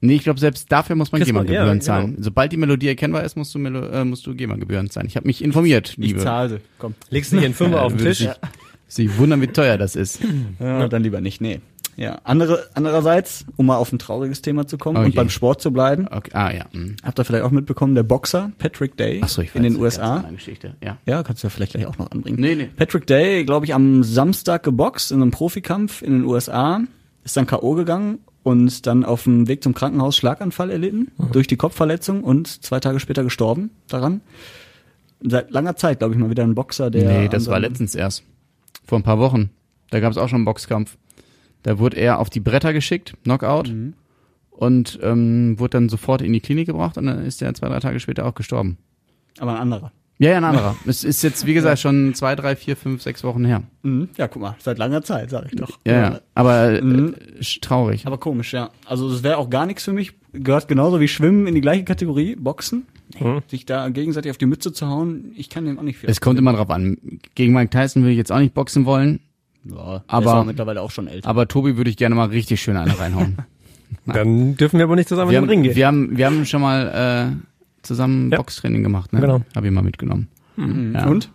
Nee, ich glaube, selbst dafür muss man GEMA-Gebühren ja, zahlen. genau. Sobald die Melodie erkennbar ist, musst du, Melo äh, musst du GEMA-Gebühren zahlen. Ich habe mich informiert, Ich liebe. zahle. Komm. Legst du hier einen Fünfer Ja, auf den Tisch? ich- sich wundern, wie teuer das ist. Ja, dann lieber nicht, nee. Ja, andere, andererseits, um mal auf ein trauriges Thema zu kommen Oh und beim Sport zu bleiben, Okay. Ah, ja. hm. habt ihr vielleicht auch mitbekommen, der Boxer Patrick Day Ach so, ich weiß, in den USA. Geschichte. Ja. Ja, kannst du ja vielleicht gleich auch noch anbringen. Nee, nee. Patrick Day, glaube ich, am Samstag geboxt in einem Profikampf in den USA, ist dann K.O. gegangen und dann auf dem Weg zum Krankenhaus Schlaganfall erlitten durch die Kopfverletzung und zwei Tage später gestorben daran. Seit langer Zeit, glaube ich, mal wieder ein Boxer, der. Nee, das war letztens erst. Vor ein paar Wochen. Da gab es auch schon einen Boxkampf. Da wurde er auf die Bretter geschickt, Knockout, Mhm. und ähm, wurde dann sofort in die Klinik gebracht und dann ist er zwei, drei Tage später auch gestorben. Aber ein anderer. Ja, ja, ein anderer. es ist jetzt, wie gesagt, schon zwei, drei, vier, fünf, sechs Wochen her. Mhm. Ja, guck mal, seit langer Zeit, sag ich doch. Ja, ja. Aber äh, Mhm. traurig. Aber komisch, ja. Also das wäre auch gar nichts für mich. Gehört genauso wie Schwimmen in die gleiche Kategorie, Boxen. Mhm. Sich da gegenseitig auf die Mütze zu hauen, ich kann dem auch nicht viel. Es kommt immer drauf an. Gegen Mike Tyson würde ich jetzt auch nicht boxen wollen, ja, aber- ist auch mittlerweile auch schon älter. aber Tobi würde ich gerne mal richtig schön eine reinhauen. Dann dürfen wir aber nicht zusammen wir, in den Ring haben, gehen. wir, haben, wir haben schon mal äh, zusammen Ja. Boxtraining gemacht, ne? Genau. Hab ich mal mitgenommen. Mhm. Ja. Und?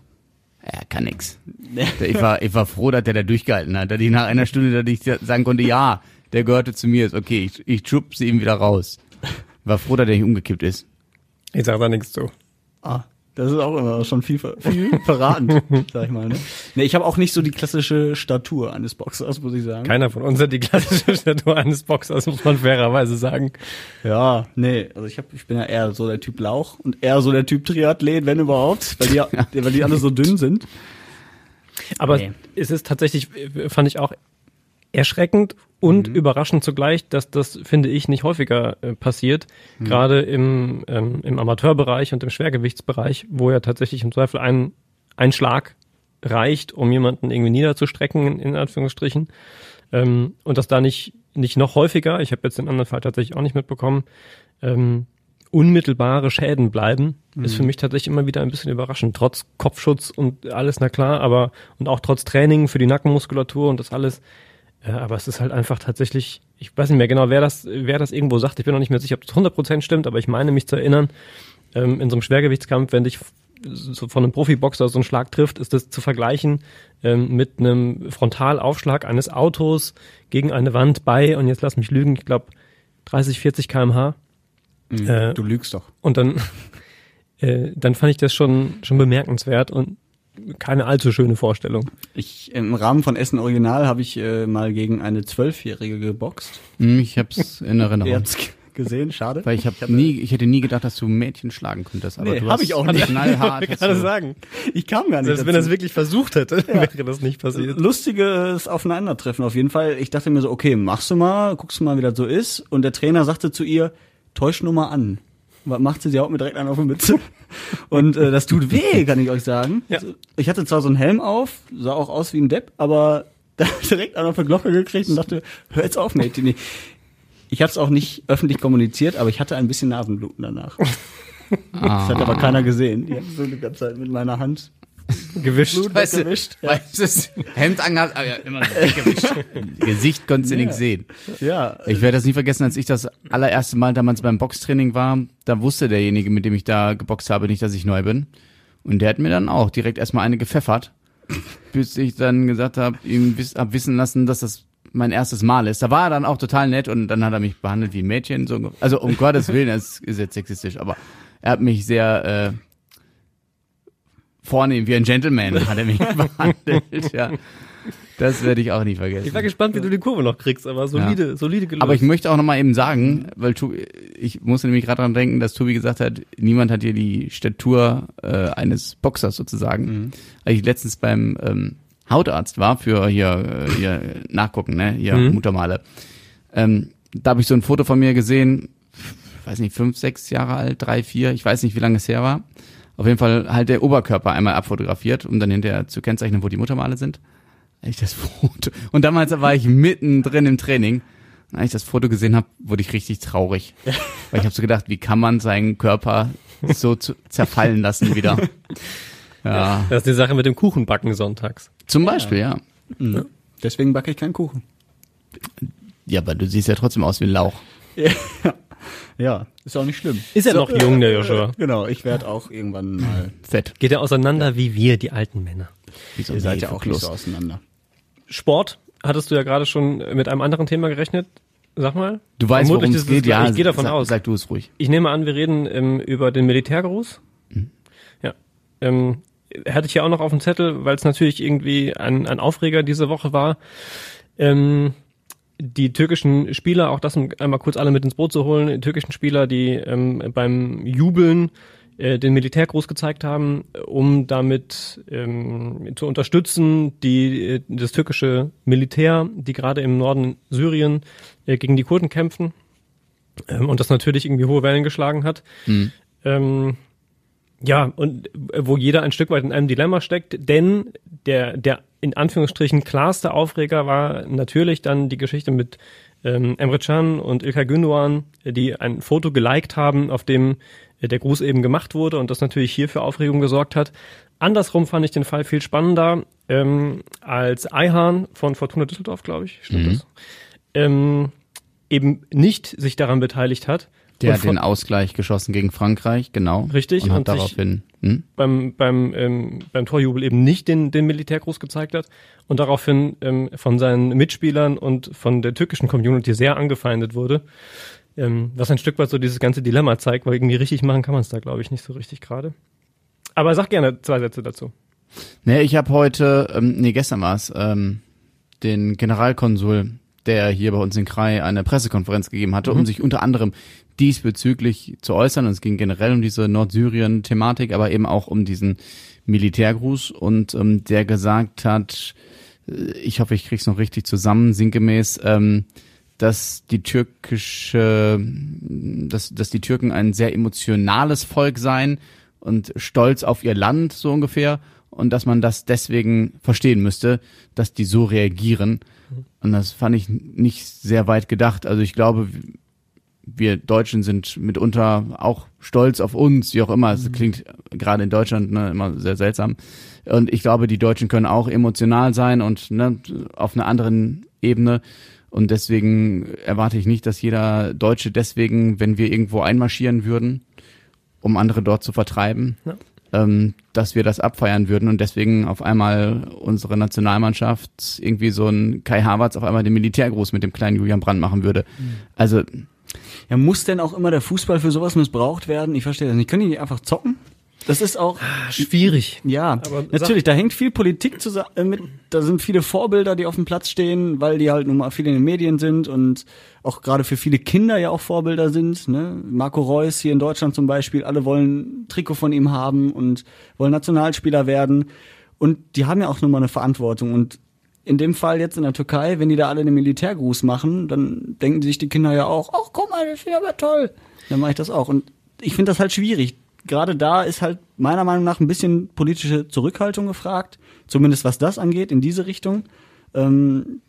Ja, kann nix. Ich war, ich war froh, dass der da durchgehalten hat, dass ich nach einer Stunde, dass ich sagen konnte, ja, der gehörte zu mir, ist okay, ich, ich schubse ihn wieder raus. War froh, dass der nicht umgekippt ist. Ich sag da nichts zu. Ah, das ist auch immer schon viel, viel verratend, sag ich mal. Ne? Nee, ich habe auch nicht so die klassische Statur eines Boxers, muss ich sagen. Keiner von uns hat die klassische Statur eines Boxers, muss man fairerweise sagen. Ja, nee, also ich hab, ich bin ja eher so der Typ Lauch und eher so der Typ Triathlet, wenn überhaupt, weil die, weil die alle so dünn sind. Aber Nee. es ist tatsächlich, fand ich auch erschreckend und Mhm. überraschend zugleich, dass das, finde ich, nicht häufiger äh, passiert. Mhm. Gerade im, ähm, im Amateurbereich und im Schwergewichtsbereich, wo ja tatsächlich im Zweifel ein, ein Schlag reicht, um jemanden irgendwie niederzustrecken, in, in Anführungsstrichen. Ähm, und dass da nicht, nicht noch häufiger, ich habe jetzt den anderen Fall tatsächlich auch nicht mitbekommen, ähm, unmittelbare Schäden bleiben, ist für mich tatsächlich immer wieder ein bisschen überraschend. Trotz Kopfschutz und alles, na klar, aber und auch trotz Training für die Nackenmuskulatur und das alles. Äh, aber es ist halt einfach tatsächlich, ich weiß nicht mehr genau, wer das, wer das irgendwo sagt. Ich bin noch nicht mehr sicher, ob das 100% stimmt, aber ich meine mich zu erinnern, ähm, in so einem Schwergewichtskampf, wenn dich so von einem Profiboxer so ein Schlag trifft, ist das zu vergleichen ähm, mit einem Frontalaufschlag eines Autos gegen eine Wand bei, und jetzt lass mich lügen, ich glaube 30, 40 kmh. Äh, Du lügst doch. und dann, äh, dann fand ich das schon, schon bemerkenswert und keine allzu schöne Vorstellung. Ich, im Rahmen von Essen Original habe ich äh, mal gegen eine Zwölfjährige geboxt. Hm, Ich hab's in Erinnerung. G- gesehen, schade. Weil ich hab nie, ich hätte nie gedacht, dass du Mädchen schlagen könntest. Aber Nee, du hab hast ich auch nicht. knallhart. hast du- sagen. Ich kam gar nicht Selbst wenn er es wirklich versucht hätte, wäre das nicht passiert. Lustiges Aufeinandertreffen auf jeden Fall. Ich dachte mir so, okay, machst du mal, guckst du mal, wie das so ist. Und der Trainer sagte zu ihr, täusch nur mal an. Was macht sie? Sie haut mir direkt einen auf die Mütze. Und äh, das tut weh, kann ich euch sagen. Ja. Ich hatte zwar so einen Helm auf, sah auch aus wie ein Depp, aber da ich direkt einen auf die Glocke gekriegt und dachte, hör jetzt auf, Mädchen. Ich habe es auch nicht öffentlich kommuniziert, aber ich hatte ein bisschen Nasenbluten danach. Das hat aber keiner gesehen. Die hat so die ganze Zeit mit meiner Hand Gewischt. Blut Weißt du, weggewischt. Ja. weißt du, das Hemd angehabt, aber ja, immer so weggewischt. Gesicht konntest du nicht sehen. Ja, Ich werde das nie vergessen, als ich das allererste Mal damals beim Boxtraining war, da wusste derjenige, mit dem ich da geboxt habe, nicht, dass ich neu bin. Und der hat mir dann auch direkt erstmal eine gepfeffert, bis ich dann gesagt habe, ihm wiss, hab wissen lassen, dass das mein erstes Mal ist. Da war er dann auch total nett und dann hat er mich behandelt wie ein Mädchen. So, also um Gottes Willen, das ist jetzt sexistisch, aber er hat mich sehr äh, vornehm wie ein Gentleman hat er mich behandelt. Ja, das werde ich auch nie vergessen. Ich war gespannt, wie du die Kurve noch kriegst, aber solide, solide gelöst. Aber ich möchte auch nochmal eben sagen, weil tu, ich musste nämlich gerade daran denken, dass Tobi gesagt hat, niemand hat hier die Statur äh, eines Boxers sozusagen. Als ich letztens beim ähm, Hautarzt war für hier, äh, hier nachgucken, ne, hier Mhm. Muttermale. Ähm, da habe ich so ein Foto von mir gesehen, weiß nicht, fünf, sechs Jahre alt, drei, vier, ich weiß nicht, wie lange es her war. Auf jeden Fall halt der Oberkörper einmal abfotografiert, um dann hinterher zu kennzeichnen, wo die Muttermale sind. Ich das Foto. Und damals war ich mittendrin im Training. Und als ich das Foto gesehen habe, wurde ich richtig traurig. Weil ich habe so gedacht, wie kann man seinen Körper so zu, zerfallen lassen wieder? Ja. Das ist die Sache mit dem Kuchenbacken sonntags. Zum Beispiel, ja. Mhm. Deswegen backe ich keinen Kuchen. Ja, aber du siehst ja trotzdem aus wie ein Lauch. Ja, ja ist auch nicht schlimm. Ist ja noch jung, der Joshua. Genau, ich werde auch irgendwann mal Fett. Geht er auseinander wie wir, die alten Männer. Wie so Ihr seid ja auch Hefekuss. so auseinander. Sport hattest du ja gerade schon mit einem anderen Thema gerechnet. Sag mal. Du weißt, worum es geht, ja. Ich gehe davon sag, aus. Sag du es ruhig. Ich nehme an, wir reden ähm, über den Militärgruß. Mhm. Ja. Ähm, hatte ich ja auch noch auf dem Zettel, weil es natürlich irgendwie ein, ein Aufreger diese Woche war. Ähm, die türkischen Spieler, auch das um einmal kurz alle mit ins Boot zu holen, die türkischen Spieler, die ähm, beim Jubeln äh, den Militärgruß gezeigt haben, um damit ähm, zu unterstützen, die äh, das türkische Militär, die gerade im Norden Syrien äh, gegen die Kurden kämpfen ähm, und das natürlich irgendwie hohe Wellen geschlagen hat. Ähm, ja, und äh, wo jeder ein Stück weit in einem Dilemma steckt, denn der, der in Anführungsstrichen klarste Aufreger war natürlich dann die Geschichte mit ähm, Emre Can und Ilkay Gündoğan, äh, die ein Foto geliked haben, auf dem äh, der Gruß eben gemacht wurde und das natürlich hier für Aufregung gesorgt hat. Andersrum fand ich den Fall viel spannender, ähm, als Eihan von Fortuna Düsseldorf, glaube ich, stimmt das, ähm, eben nicht sich daran beteiligt hat. Der hat den Ausgleich geschossen gegen Frankreich, genau. Richtig, Und und daraufhin, hm? beim, beim, ähm, beim Torjubel eben nicht den, den Militärgruß gezeigt hat und daraufhin ähm, von seinen Mitspielern und von der türkischen Community sehr angefeindet wurde. Ähm, was ein Stück weit so dieses ganze Dilemma zeigt, weil irgendwie richtig machen kann man es da, glaube ich, nicht so richtig gerade. Aber sag gerne zwei Sätze dazu. Nee, ich habe heute, ähm, nee, gestern war es, ähm, den Generalkonsul, der hier bei uns in Krai eine Pressekonferenz gegeben hatte, um sich unter anderem diesbezüglich zu äußern. Und es ging generell um diese Nordsyrien-Thematik, aber eben auch um diesen Militärgruß. Und ähm, der gesagt hat, äh, ich hoffe, ich krieg's noch richtig zusammen, sinngemäß, ähm, dass die türkische, dass, dass die Türken ein sehr emotionales Volk seien und stolz auf ihr Land, so ungefähr, und dass man das deswegen verstehen müsste, dass die so reagieren. Und das fand ich nicht sehr weit gedacht. Also ich glaube, wir Deutschen sind mitunter auch stolz auf uns, wie auch immer. Es klingt gerade in Deutschland ne, immer sehr seltsam. Und ich glaube, die Deutschen können auch emotional sein und ne, auf einer anderen Ebene. Und deswegen erwarte ich nicht, dass jeder Deutsche deswegen, wenn wir irgendwo einmarschieren würden, um andere dort zu vertreiben, Ja. Ähm, dass wir das abfeiern würden und deswegen auf einmal unsere Nationalmannschaft irgendwie so ein Kai Havertz auf einmal den Militärgruß mit dem kleinen Julian Brandt machen würde. Also Ja, muss denn auch immer der Fußball für sowas missbraucht werden? Ich verstehe das nicht. Können die nicht einfach zocken? Das ist auch, Schwierig. ja, Aber natürlich, da hängt viel Politik zusammen mit, da sind viele Vorbilder, die auf dem Platz stehen, weil die halt nun mal viel in den Medien sind und auch gerade für viele Kinder ja auch Vorbilder sind, ne? Marco Reus hier in Deutschland zum Beispiel, alle wollen Trikot von ihm haben und wollen Nationalspieler werden und die haben ja auch nun mal eine Verantwortung und in dem Fall jetzt in der Türkei, wenn die da alle einen Militärgruß machen, dann denken sich die Kinder ja auch, ach guck mal, das ist ja aber toll. Dann mache ich das auch. Und ich finde das halt schwierig. Gerade da ist halt meiner Meinung nach ein bisschen politische Zurückhaltung gefragt, zumindest was das angeht, in diese Richtung. Ähm,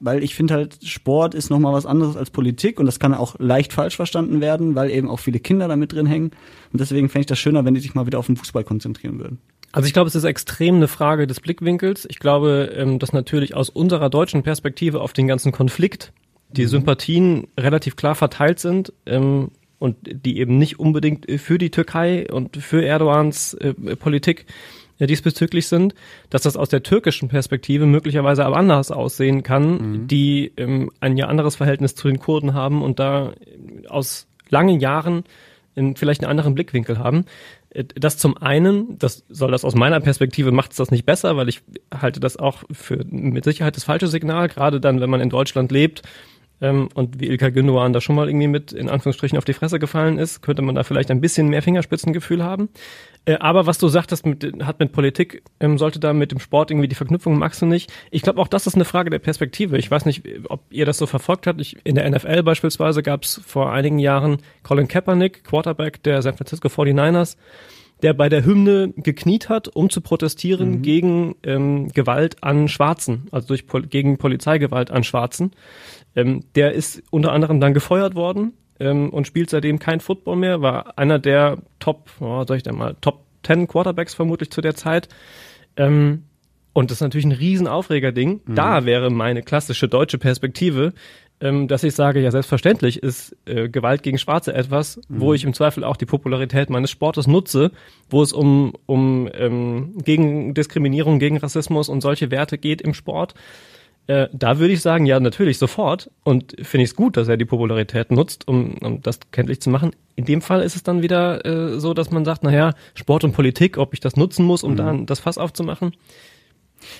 weil ich finde halt, Sport ist nochmal was anderes als Politik und das kann auch leicht falsch verstanden werden, weil eben auch viele Kinder da mit drin hängen. Und deswegen fände ich das schöner, wenn die sich mal wieder auf den Fußball konzentrieren würden. Also ich glaube, es ist extrem eine Frage des Blickwinkels. Ich glaube, ähm, dass natürlich aus unserer deutschen Perspektive auf den ganzen Konflikt die Sympathien relativ klar verteilt sind ähm, und die eben nicht unbedingt für die Türkei und für Erdogans äh, Politik äh, diesbezüglich sind, dass das aus der türkischen Perspektive möglicherweise aber anders aussehen kann, die ähm, ein ja anderes Verhältnis zu den Kurden haben und da äh, aus langen Jahren in vielleicht einen anderen Blickwinkel haben. Äh, Das zum einen, das soll das aus meiner Perspektive macht es das nicht besser, weil ich halte das auch für mit Sicherheit das falsche Signal, gerade dann, wenn man in Deutschland lebt ähm, und wie Ilkay Gündoğan da schon mal irgendwie mit in Anführungsstrichen auf die Fresse gefallen ist, könnte man da vielleicht ein bisschen mehr Fingerspitzengefühl haben. Äh, aber was du sagtest, mit, hat mit Politik, ähm, sollte da mit dem Sport irgendwie die Verknüpfung, magst du nicht. Ich glaube auch, das ist eine Frage der Perspektive. Ich weiß nicht, ob ihr das so verfolgt habt. Ich, in der NFL beispielsweise gab es vor einigen Jahren Colin Kaepernick, Quarterback der San Francisco 49ers, der bei der Hymne gekniet hat, um zu protestieren gegen ähm, Gewalt an Schwarzen, also durch gegen Polizeigewalt an Schwarzen. Ähm, der ist unter anderem dann gefeuert worden ähm, und spielt seitdem kein Football mehr, war einer der Top, oh, soll ich denn mal, Top 10 Quarterbacks vermutlich zu der Zeit. Ähm, und das ist natürlich ein riesen Aufregerding. Da wäre meine klassische deutsche Perspektive, ähm, dass ich sage, ja selbstverständlich ist äh, Gewalt gegen Schwarze etwas, mhm. wo ich im Zweifel auch die Popularität meines Sportes nutze, wo es um, um ähm, gegen Diskriminierung, gegen Rassismus und solche Werte geht im Sport. Äh, da würde ich sagen, ja, natürlich sofort. Und finde ich es gut, dass er die Popularität nutzt, um, um das kenntlich zu machen. In dem Fall ist es dann wieder äh, so, dass man sagt, naja, Sport und Politik, ob ich das nutzen muss, um mhm. dann das Fass aufzumachen.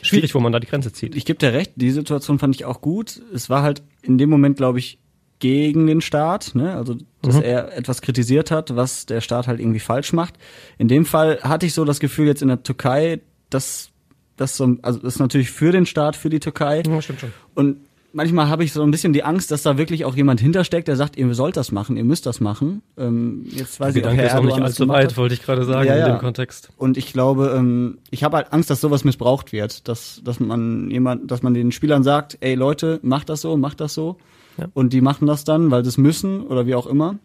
Schwierig, wo man da die Grenze zieht. Ich gebe dir recht, die Situation fand ich auch gut. Es war halt in dem Moment, glaube ich, gegen den Staat, ne? also dass mhm. er etwas kritisiert hat, was der Staat halt irgendwie falsch macht. In dem Fall hatte ich so das Gefühl jetzt in der Türkei, dass das so, also das ist natürlich für den Staat, für die Türkei. Ja, stimmt schon. Und manchmal habe ich so ein bisschen die Angst, dass da wirklich auch jemand hintersteckt, der sagt, ihr sollt das machen, ihr müsst das machen. Ähm, jetzt weiß der ich, Gedanke ist auch nicht allzu weit, wollte ich gerade sagen ja, ja. in dem Kontext. Und ich glaube, ähm, ich habe halt Angst, dass sowas missbraucht wird, dass dass man jemand, dass man den Spielern sagt, ey Leute, macht das so, macht das so, ja. und die machen das dann, weil sie es müssen oder wie auch immer.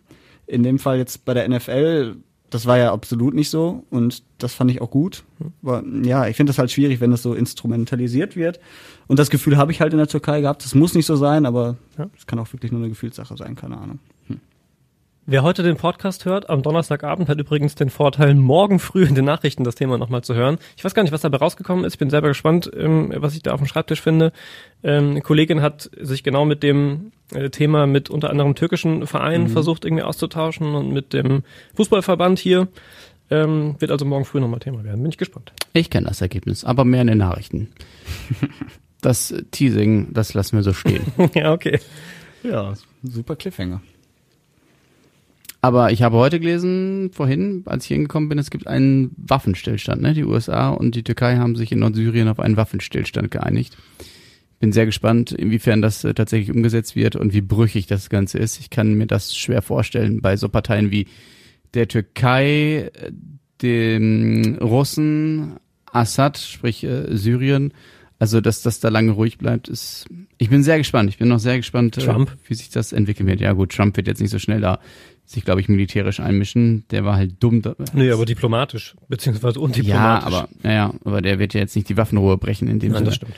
In dem Fall jetzt bei der NFL das war ja absolut nicht so und das fand ich auch gut. Aber ja, ich finde das halt schwierig, wenn das so instrumentalisiert wird. Und das Gefühl habe ich halt in der Türkei gehabt. Das muss nicht so sein, aber es ja. kann auch wirklich nur eine Gefühlssache sein, keine Ahnung. Wer heute den Podcast hört, am Donnerstagabend hat übrigens den Vorteil, morgen früh in den Nachrichten das Thema nochmal zu hören. Ich weiß gar nicht, was dabei rausgekommen ist. Ich bin selber gespannt, ähm, was ich da auf dem Schreibtisch finde. Ähm, eine Kollegin hat sich genau mit dem äh, Thema mit unter anderem türkischen Vereinen mhm. versucht irgendwie auszutauschen und mit dem Fußballverband hier. Ähm, wird also morgen früh nochmal Thema werden. Bin ich gespannt. Ich kenne das Ergebnis, aber mehr in den Nachrichten. das Teasing, das lassen wir so stehen. ja, okay. Ja, super Cliffhanger. Aber ich habe heute gelesen, vorhin, als ich hingekommen bin, es gibt einen Waffenstillstand. Ne? Die USA und die Türkei haben sich in Nordsyrien auf einen Waffenstillstand geeinigt. Bin sehr gespannt, inwiefern das äh, tatsächlich umgesetzt wird und wie brüchig das Ganze ist. Ich kann mir das schwer vorstellen bei so Parteien wie der Türkei, dem Russen, Assad, sprich äh, Syrien. Also, dass das da lange ruhig bleibt, ist. Ich bin sehr gespannt. Ich bin noch sehr gespannt, äh, wie sich das entwickeln wird. Ja, gut, Trump wird jetzt nicht so schnell da sich, glaube ich, militärisch einmischen. Der war halt dumm. Nee, aber diplomatisch, beziehungsweise undiplomatisch. Ja, aber, naja, aber der wird ja jetzt nicht die Waffenruhe brechen in dem Nein, Sinne. das stimmt.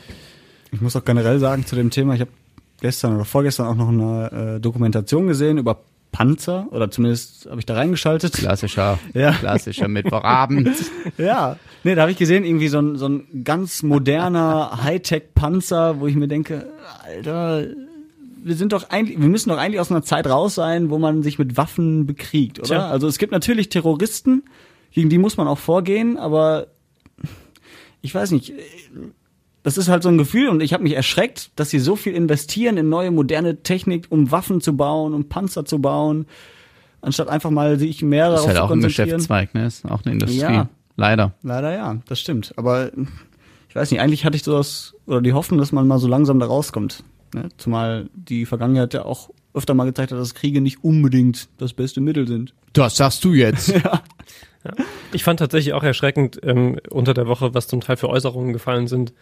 Ich muss auch generell sagen zu dem Thema, ich habe gestern oder vorgestern auch noch eine äh, Dokumentation gesehen über Panzer oder zumindest habe ich da reingeschaltet. Klassischer, ja. klassischer Mittwochabend. ja, nee, da habe ich gesehen irgendwie so ein, so ein ganz moderner Hightech-Panzer, wo ich mir denke, Alter, wir sind doch eigentlich, wir müssen doch eigentlich aus einer Zeit raus sein, wo man sich mit Waffen bekriegt, oder? Tja. Also es gibt natürlich Terroristen, gegen die muss man auch vorgehen, aber ich weiß nicht, das ist halt so ein Gefühl und ich habe mich erschreckt, dass sie so viel investieren in neue moderne Technik, um Waffen zu bauen, um Panzer zu bauen, anstatt einfach mal sich mehr darauf zu konzentrieren. Das ist halt auch ein Geschäftszweig, ne? Ist auch eine Industrie. Ja, leider. Leider ja, das stimmt. Aber ich weiß nicht, eigentlich hatte ich so das, oder die Hoffnung, dass man mal so langsam da rauskommt. Ne? Zumal die Vergangenheit ja auch öfter mal gezeigt hat, dass Kriege nicht unbedingt das beste Mittel sind. Das sagst du jetzt. ja. Ja. Ich fand tatsächlich auch erschreckend ähm, unter der Woche, was zum Teil für Äußerungen gefallen sind,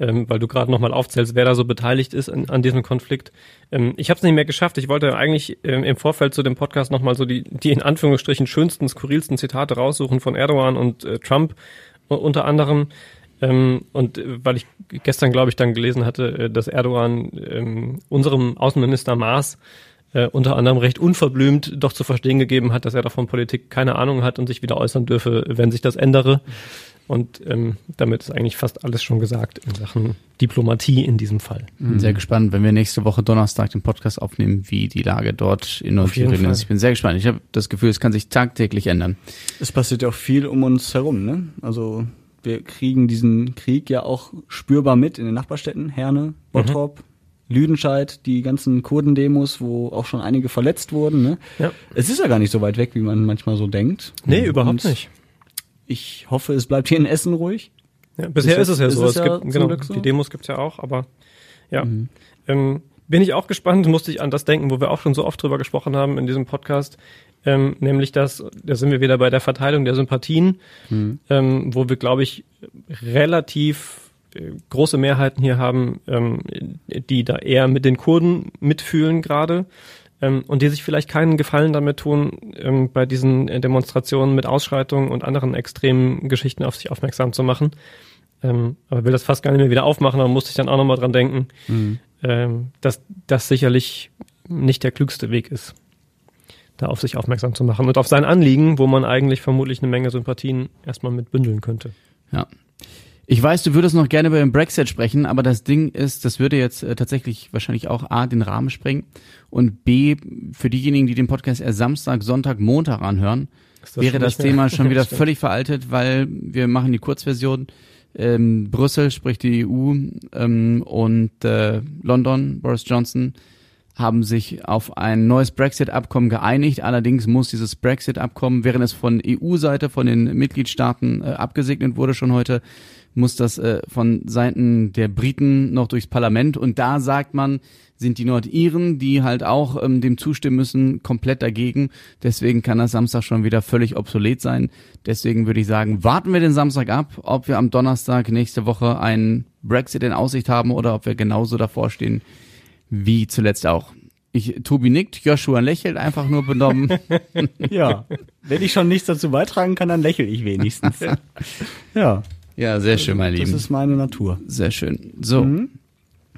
ähm, weil du gerade nochmal aufzählst, wer da so beteiligt ist an, an diesem Konflikt. Ähm, ich habe es nicht mehr geschafft. Ich wollte eigentlich ähm, im Vorfeld zu dem Podcast nochmal so die, die in Anführungsstrichen schönsten, skurrilsten Zitate raussuchen von Erdogan und äh, Trump unter anderem. Ähm, und äh, weil ich gestern, glaube ich, dann gelesen hatte, äh, dass Erdogan ähm, unserem Außenminister Maas äh, unter anderem recht unverblümt doch zu verstehen gegeben hat, dass er davon Politik keine Ahnung hat und sich wieder äußern dürfe, wenn sich das ändere. Und ähm, damit ist eigentlich fast alles schon gesagt in Sachen Diplomatie in diesem Fall. Bin sehr gespannt, wenn wir nächste Woche Donnerstag den Podcast aufnehmen, wie die Lage dort in Nordsyrien ist. Ich bin sehr gespannt. Ich habe das Gefühl, es kann sich tagtäglich ändern. Es passiert ja auch viel um uns herum, ne? Also wir kriegen diesen Krieg ja auch spürbar mit in den Nachbarstädten, Herne, Bottrop, mhm. Lüdenscheid, die ganzen Kurdendemos, wo auch schon einige verletzt wurden. Ne? Ja. Es ist ja gar nicht so weit weg, wie man manchmal so denkt. Nee, Und überhaupt nicht. Ich hoffe, es bleibt hier in Essen ruhig. Ja, bisher ist, ist es ja so. Es, es ja gibt, genau, so? die Demos gibt's ja auch, aber ja. Mhm. Ähm, bin ich auch gespannt, musste ich an das denken, wo wir auch schon so oft drüber gesprochen haben in diesem Podcast, ähm, nämlich dass, da sind wir wieder bei der Verteilung der Sympathien, mhm. ähm, wo wir, glaube ich, relativ äh, große Mehrheiten hier haben, ähm, die da eher mit den Kurden mitfühlen gerade ähm, und die sich vielleicht keinen Gefallen damit tun, ähm, bei diesen Demonstrationen mit Ausschreitungen und anderen extremen Geschichten auf sich aufmerksam zu machen. Ähm, aber will das fast gar nicht mehr wieder aufmachen, aber musste ich dann auch nochmal dran denken. Mhm ähm, dass das sicherlich nicht der klügste Weg ist, da auf sich aufmerksam zu machen und auf sein Anliegen, wo man eigentlich vermutlich eine Menge Sympathien erstmal mit bündeln könnte. Ja. Ich weiß, du würdest noch gerne über den Brexit sprechen, aber das Ding ist, das würde jetzt äh, tatsächlich wahrscheinlich auch A, den Rahmen sprengen und B, für diejenigen, die den Podcast erst Samstag, Sonntag, Montag anhören, das wäre das Thema schon wieder völlig veraltet, weil wir machen die Kurzversion. Ähm, Brüssel, sprich die EU ähm, und äh, London, Boris Johnson, haben sich auf ein neues Brexit-Abkommen geeinigt. Allerdings muss dieses Brexit-Abkommen, während es von EU-Seite, von den Mitgliedstaaten äh, abgesegnet wurde schon heute, muss das äh, von Seiten der Briten noch durchs Parlament. Und da sagt man, sind die Nordiren, die halt auch ähm, dem zustimmen müssen, komplett dagegen. Deswegen kann das Samstag schon wieder völlig obsolet sein. Deswegen würde ich sagen, warten wir den Samstag ab, ob wir am Donnerstag nächste Woche einen Brexit in Aussicht haben oder ob wir genauso davor stehen wie zuletzt auch. Ich, Tobi nickt, Joshua lächelt einfach nur benommen. Ja. Wenn ich schon nichts dazu beitragen kann, dann lächle ich wenigstens. Ja. ja, sehr schön, mein Das Lieben. ist meine Natur. Sehr schön. So.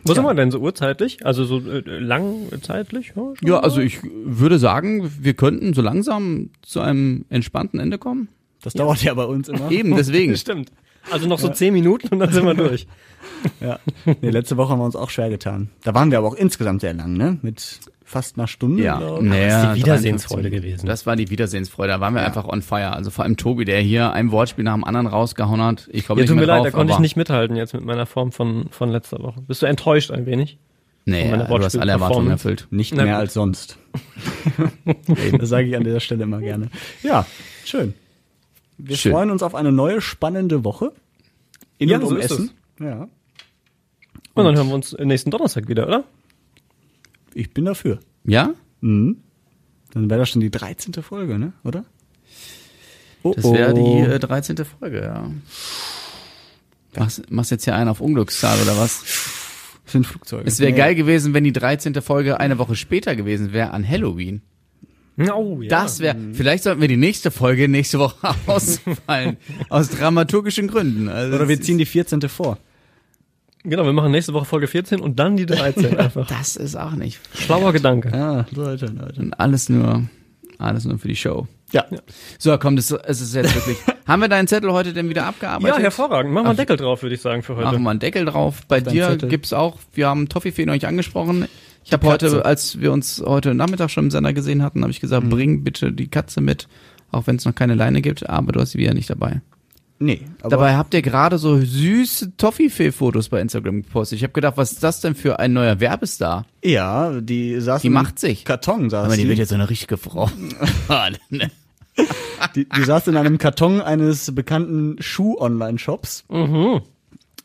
Wo sind wir denn so urzeitlich? Also so äh, lang zeitlich? Ja, Ja, also ich würde sagen, wir könnten so langsam zu einem entspannten Ende kommen. Das dauert ja bei uns immer. Eben, deswegen. Stimmt. Also noch so zehn Minuten und dann sind wir durch. Ja. Nee, letzte Woche haben wir uns auch schwer getan. Da waren wir aber auch insgesamt sehr lang, ne? Mit fast einer Stunde. Ja, naja, ist die Wiedersehensfreude 53. gewesen. Das war die Wiedersehensfreude. Da waren wir einfach on fire. Also vor allem Tobi, der hier ein Wortspiel nach dem anderen rausgehauen hat. Ich komme Ja, nicht tut mir mehr leid, drauf, da konnte ich nicht mithalten jetzt mit meiner Form von, von letzter Woche. Bist du enttäuscht ein wenig? Nee, du hast alle Erwartungen erfüllt. Nicht Na mehr gut. als sonst. das sage ich an dieser Stelle immer gerne. Ja, schön. Wir Schön. freuen uns auf eine neue spannende Woche. In Ja, und so um ist Essen. Ja, Und dann hören wir uns nächsten Donnerstag wieder, oder? ich bin dafür. Ja? Mhm. Dann wäre das schon die 13. Folge, ne? Oder? Oh, Das wäre die oh. äh, 13. Folge, ja. Machst, machst jetzt hier einen auf Unglückszahl oder was? Sind Flugzeuge. Es wäre Nee. geil gewesen, wenn die 13. Folge eine Woche später gewesen wäre an Halloween. Oh, ja. Das wäre, vielleicht sollten wir die nächste Folge nächste Woche ausfallen. aus dramaturgischen Gründen. Also Oder wir ziehen die 14. vor. Genau, wir machen nächste Woche Folge 14 und dann die 13 einfach. Das ist auch nicht. Schlauer Gedanke. Ja, Leute, Leute. Und alles nur, alles nur für die Show. Ja. So, komm, das, es ist jetzt wirklich. Haben wir deinen Zettel heute denn wieder abgearbeitet? Ja, hervorragend. Machen wir einen Deckel drauf, würde ich sagen, für heute. Machen wir einen Deckel drauf. Bei dir Zettel. gibt's auch, wir haben Toffifee noch nicht angesprochen. Ich habe heute, als wir uns heute Nachmittag schon im Sender gesehen hatten, habe ich gesagt, Mhm. bring bitte die Katze mit, auch wenn es noch keine Leine gibt, aber du hast sie wieder nicht dabei. Nee, aber Dabei habt ihr gerade so süße Toffifee-Fotos bei Instagram gepostet. Ich habe gedacht, was ist das denn für ein neuer Werbestar? ja, die saß Die macht sich. Karton, saß Aber die die. wird jetzt so eine richtige Frau. Die, die saß in einem Karton eines bekannten Schuh-Online-Shops. Mhm.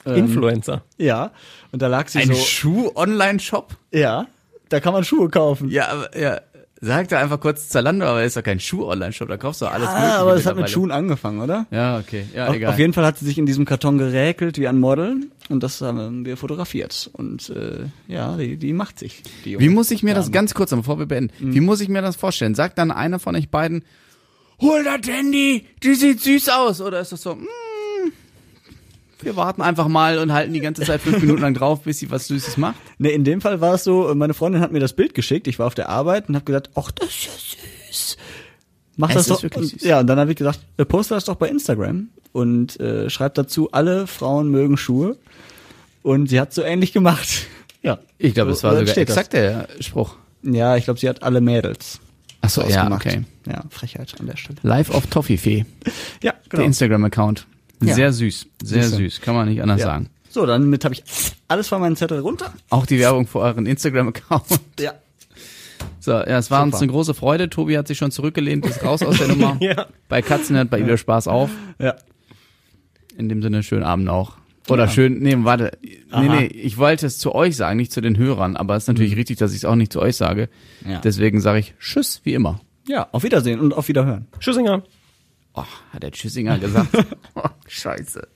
Ähm, Influencer. Ja, und da lag sie Ein so. Schuh-Online-Shop? ja, da kann man Schuhe kaufen. Ja, aber, ja. Sag da einfach kurz Zalando, aber ist doch kein Schuh-Online-Shop, da kaufst du alles mögliche. Ah, aber es hat mit. Schuhen angefangen, oder? Ja, okay. Ja, Auf, egal. auf jeden Fall hat sie sich in diesem Karton geräkelt wie ein Model und das haben wir fotografiert. Und äh, ja, die, die macht sich. Die Wie muss ich mir das Dame. ganz kurz, bevor wir beenden, Mhm. wie muss ich mir das vorstellen? Sagt dann einer von euch beiden, hol das Handy, die sieht süß aus. Oder ist das so, mm, wir warten einfach mal und halten die ganze Zeit fünf Minuten lang drauf, bis sie was Süßes macht? Nee, in dem Fall war es so, meine Freundin hat mir das Bild geschickt, ich war auf der Arbeit und habe gesagt, ach, das ist ja süß. Mach Es das ist doch. wirklich und, süß. Ja, und dann habe ich gesagt, äh, poste das doch bei Instagram und äh, schreibt dazu, alle Frauen mögen Schuhe. Und sie hat so ähnlich gemacht. Ja. Ich glaube, So- es war so sogar entsteht das. exakt der Spruch. Ja, ich glaube, sie hat alle Mädels. Ach so, ja, ausgemacht. okay. Ja, Frechheit an der Stelle. Live auf Toffifee, Ja, der Instagram-Account. Ja. Sehr süß, sehr Siehste. süß, kann man nicht anders Ja. sagen. So, damit habe ich alles von meinen Zettel runter. Auch die Werbung für euren Instagram-Account. Ja. So, ja, es war uns Super. eine große Freude. Tobi hat sich schon zurückgelehnt, ist raus aus der Nummer. Ja. Bei Katzen hört bei Ida Spaß auf. Ja. In dem Sinne, schönen Abend auch. Oder Ja. schön, nee, warte. Nee, Aha. Mhm. nee, ich wollte es zu euch sagen, nicht zu den Hörern, aber es ist natürlich richtig, dass ich es auch nicht zu euch sage. Ja. Deswegen sage ich Tschüss, wie immer. Ja, auf Wiedersehen und auf Wiederhören. Tschüssinger. Oh, hat der Tschüssinger gesagt. oh, scheiße.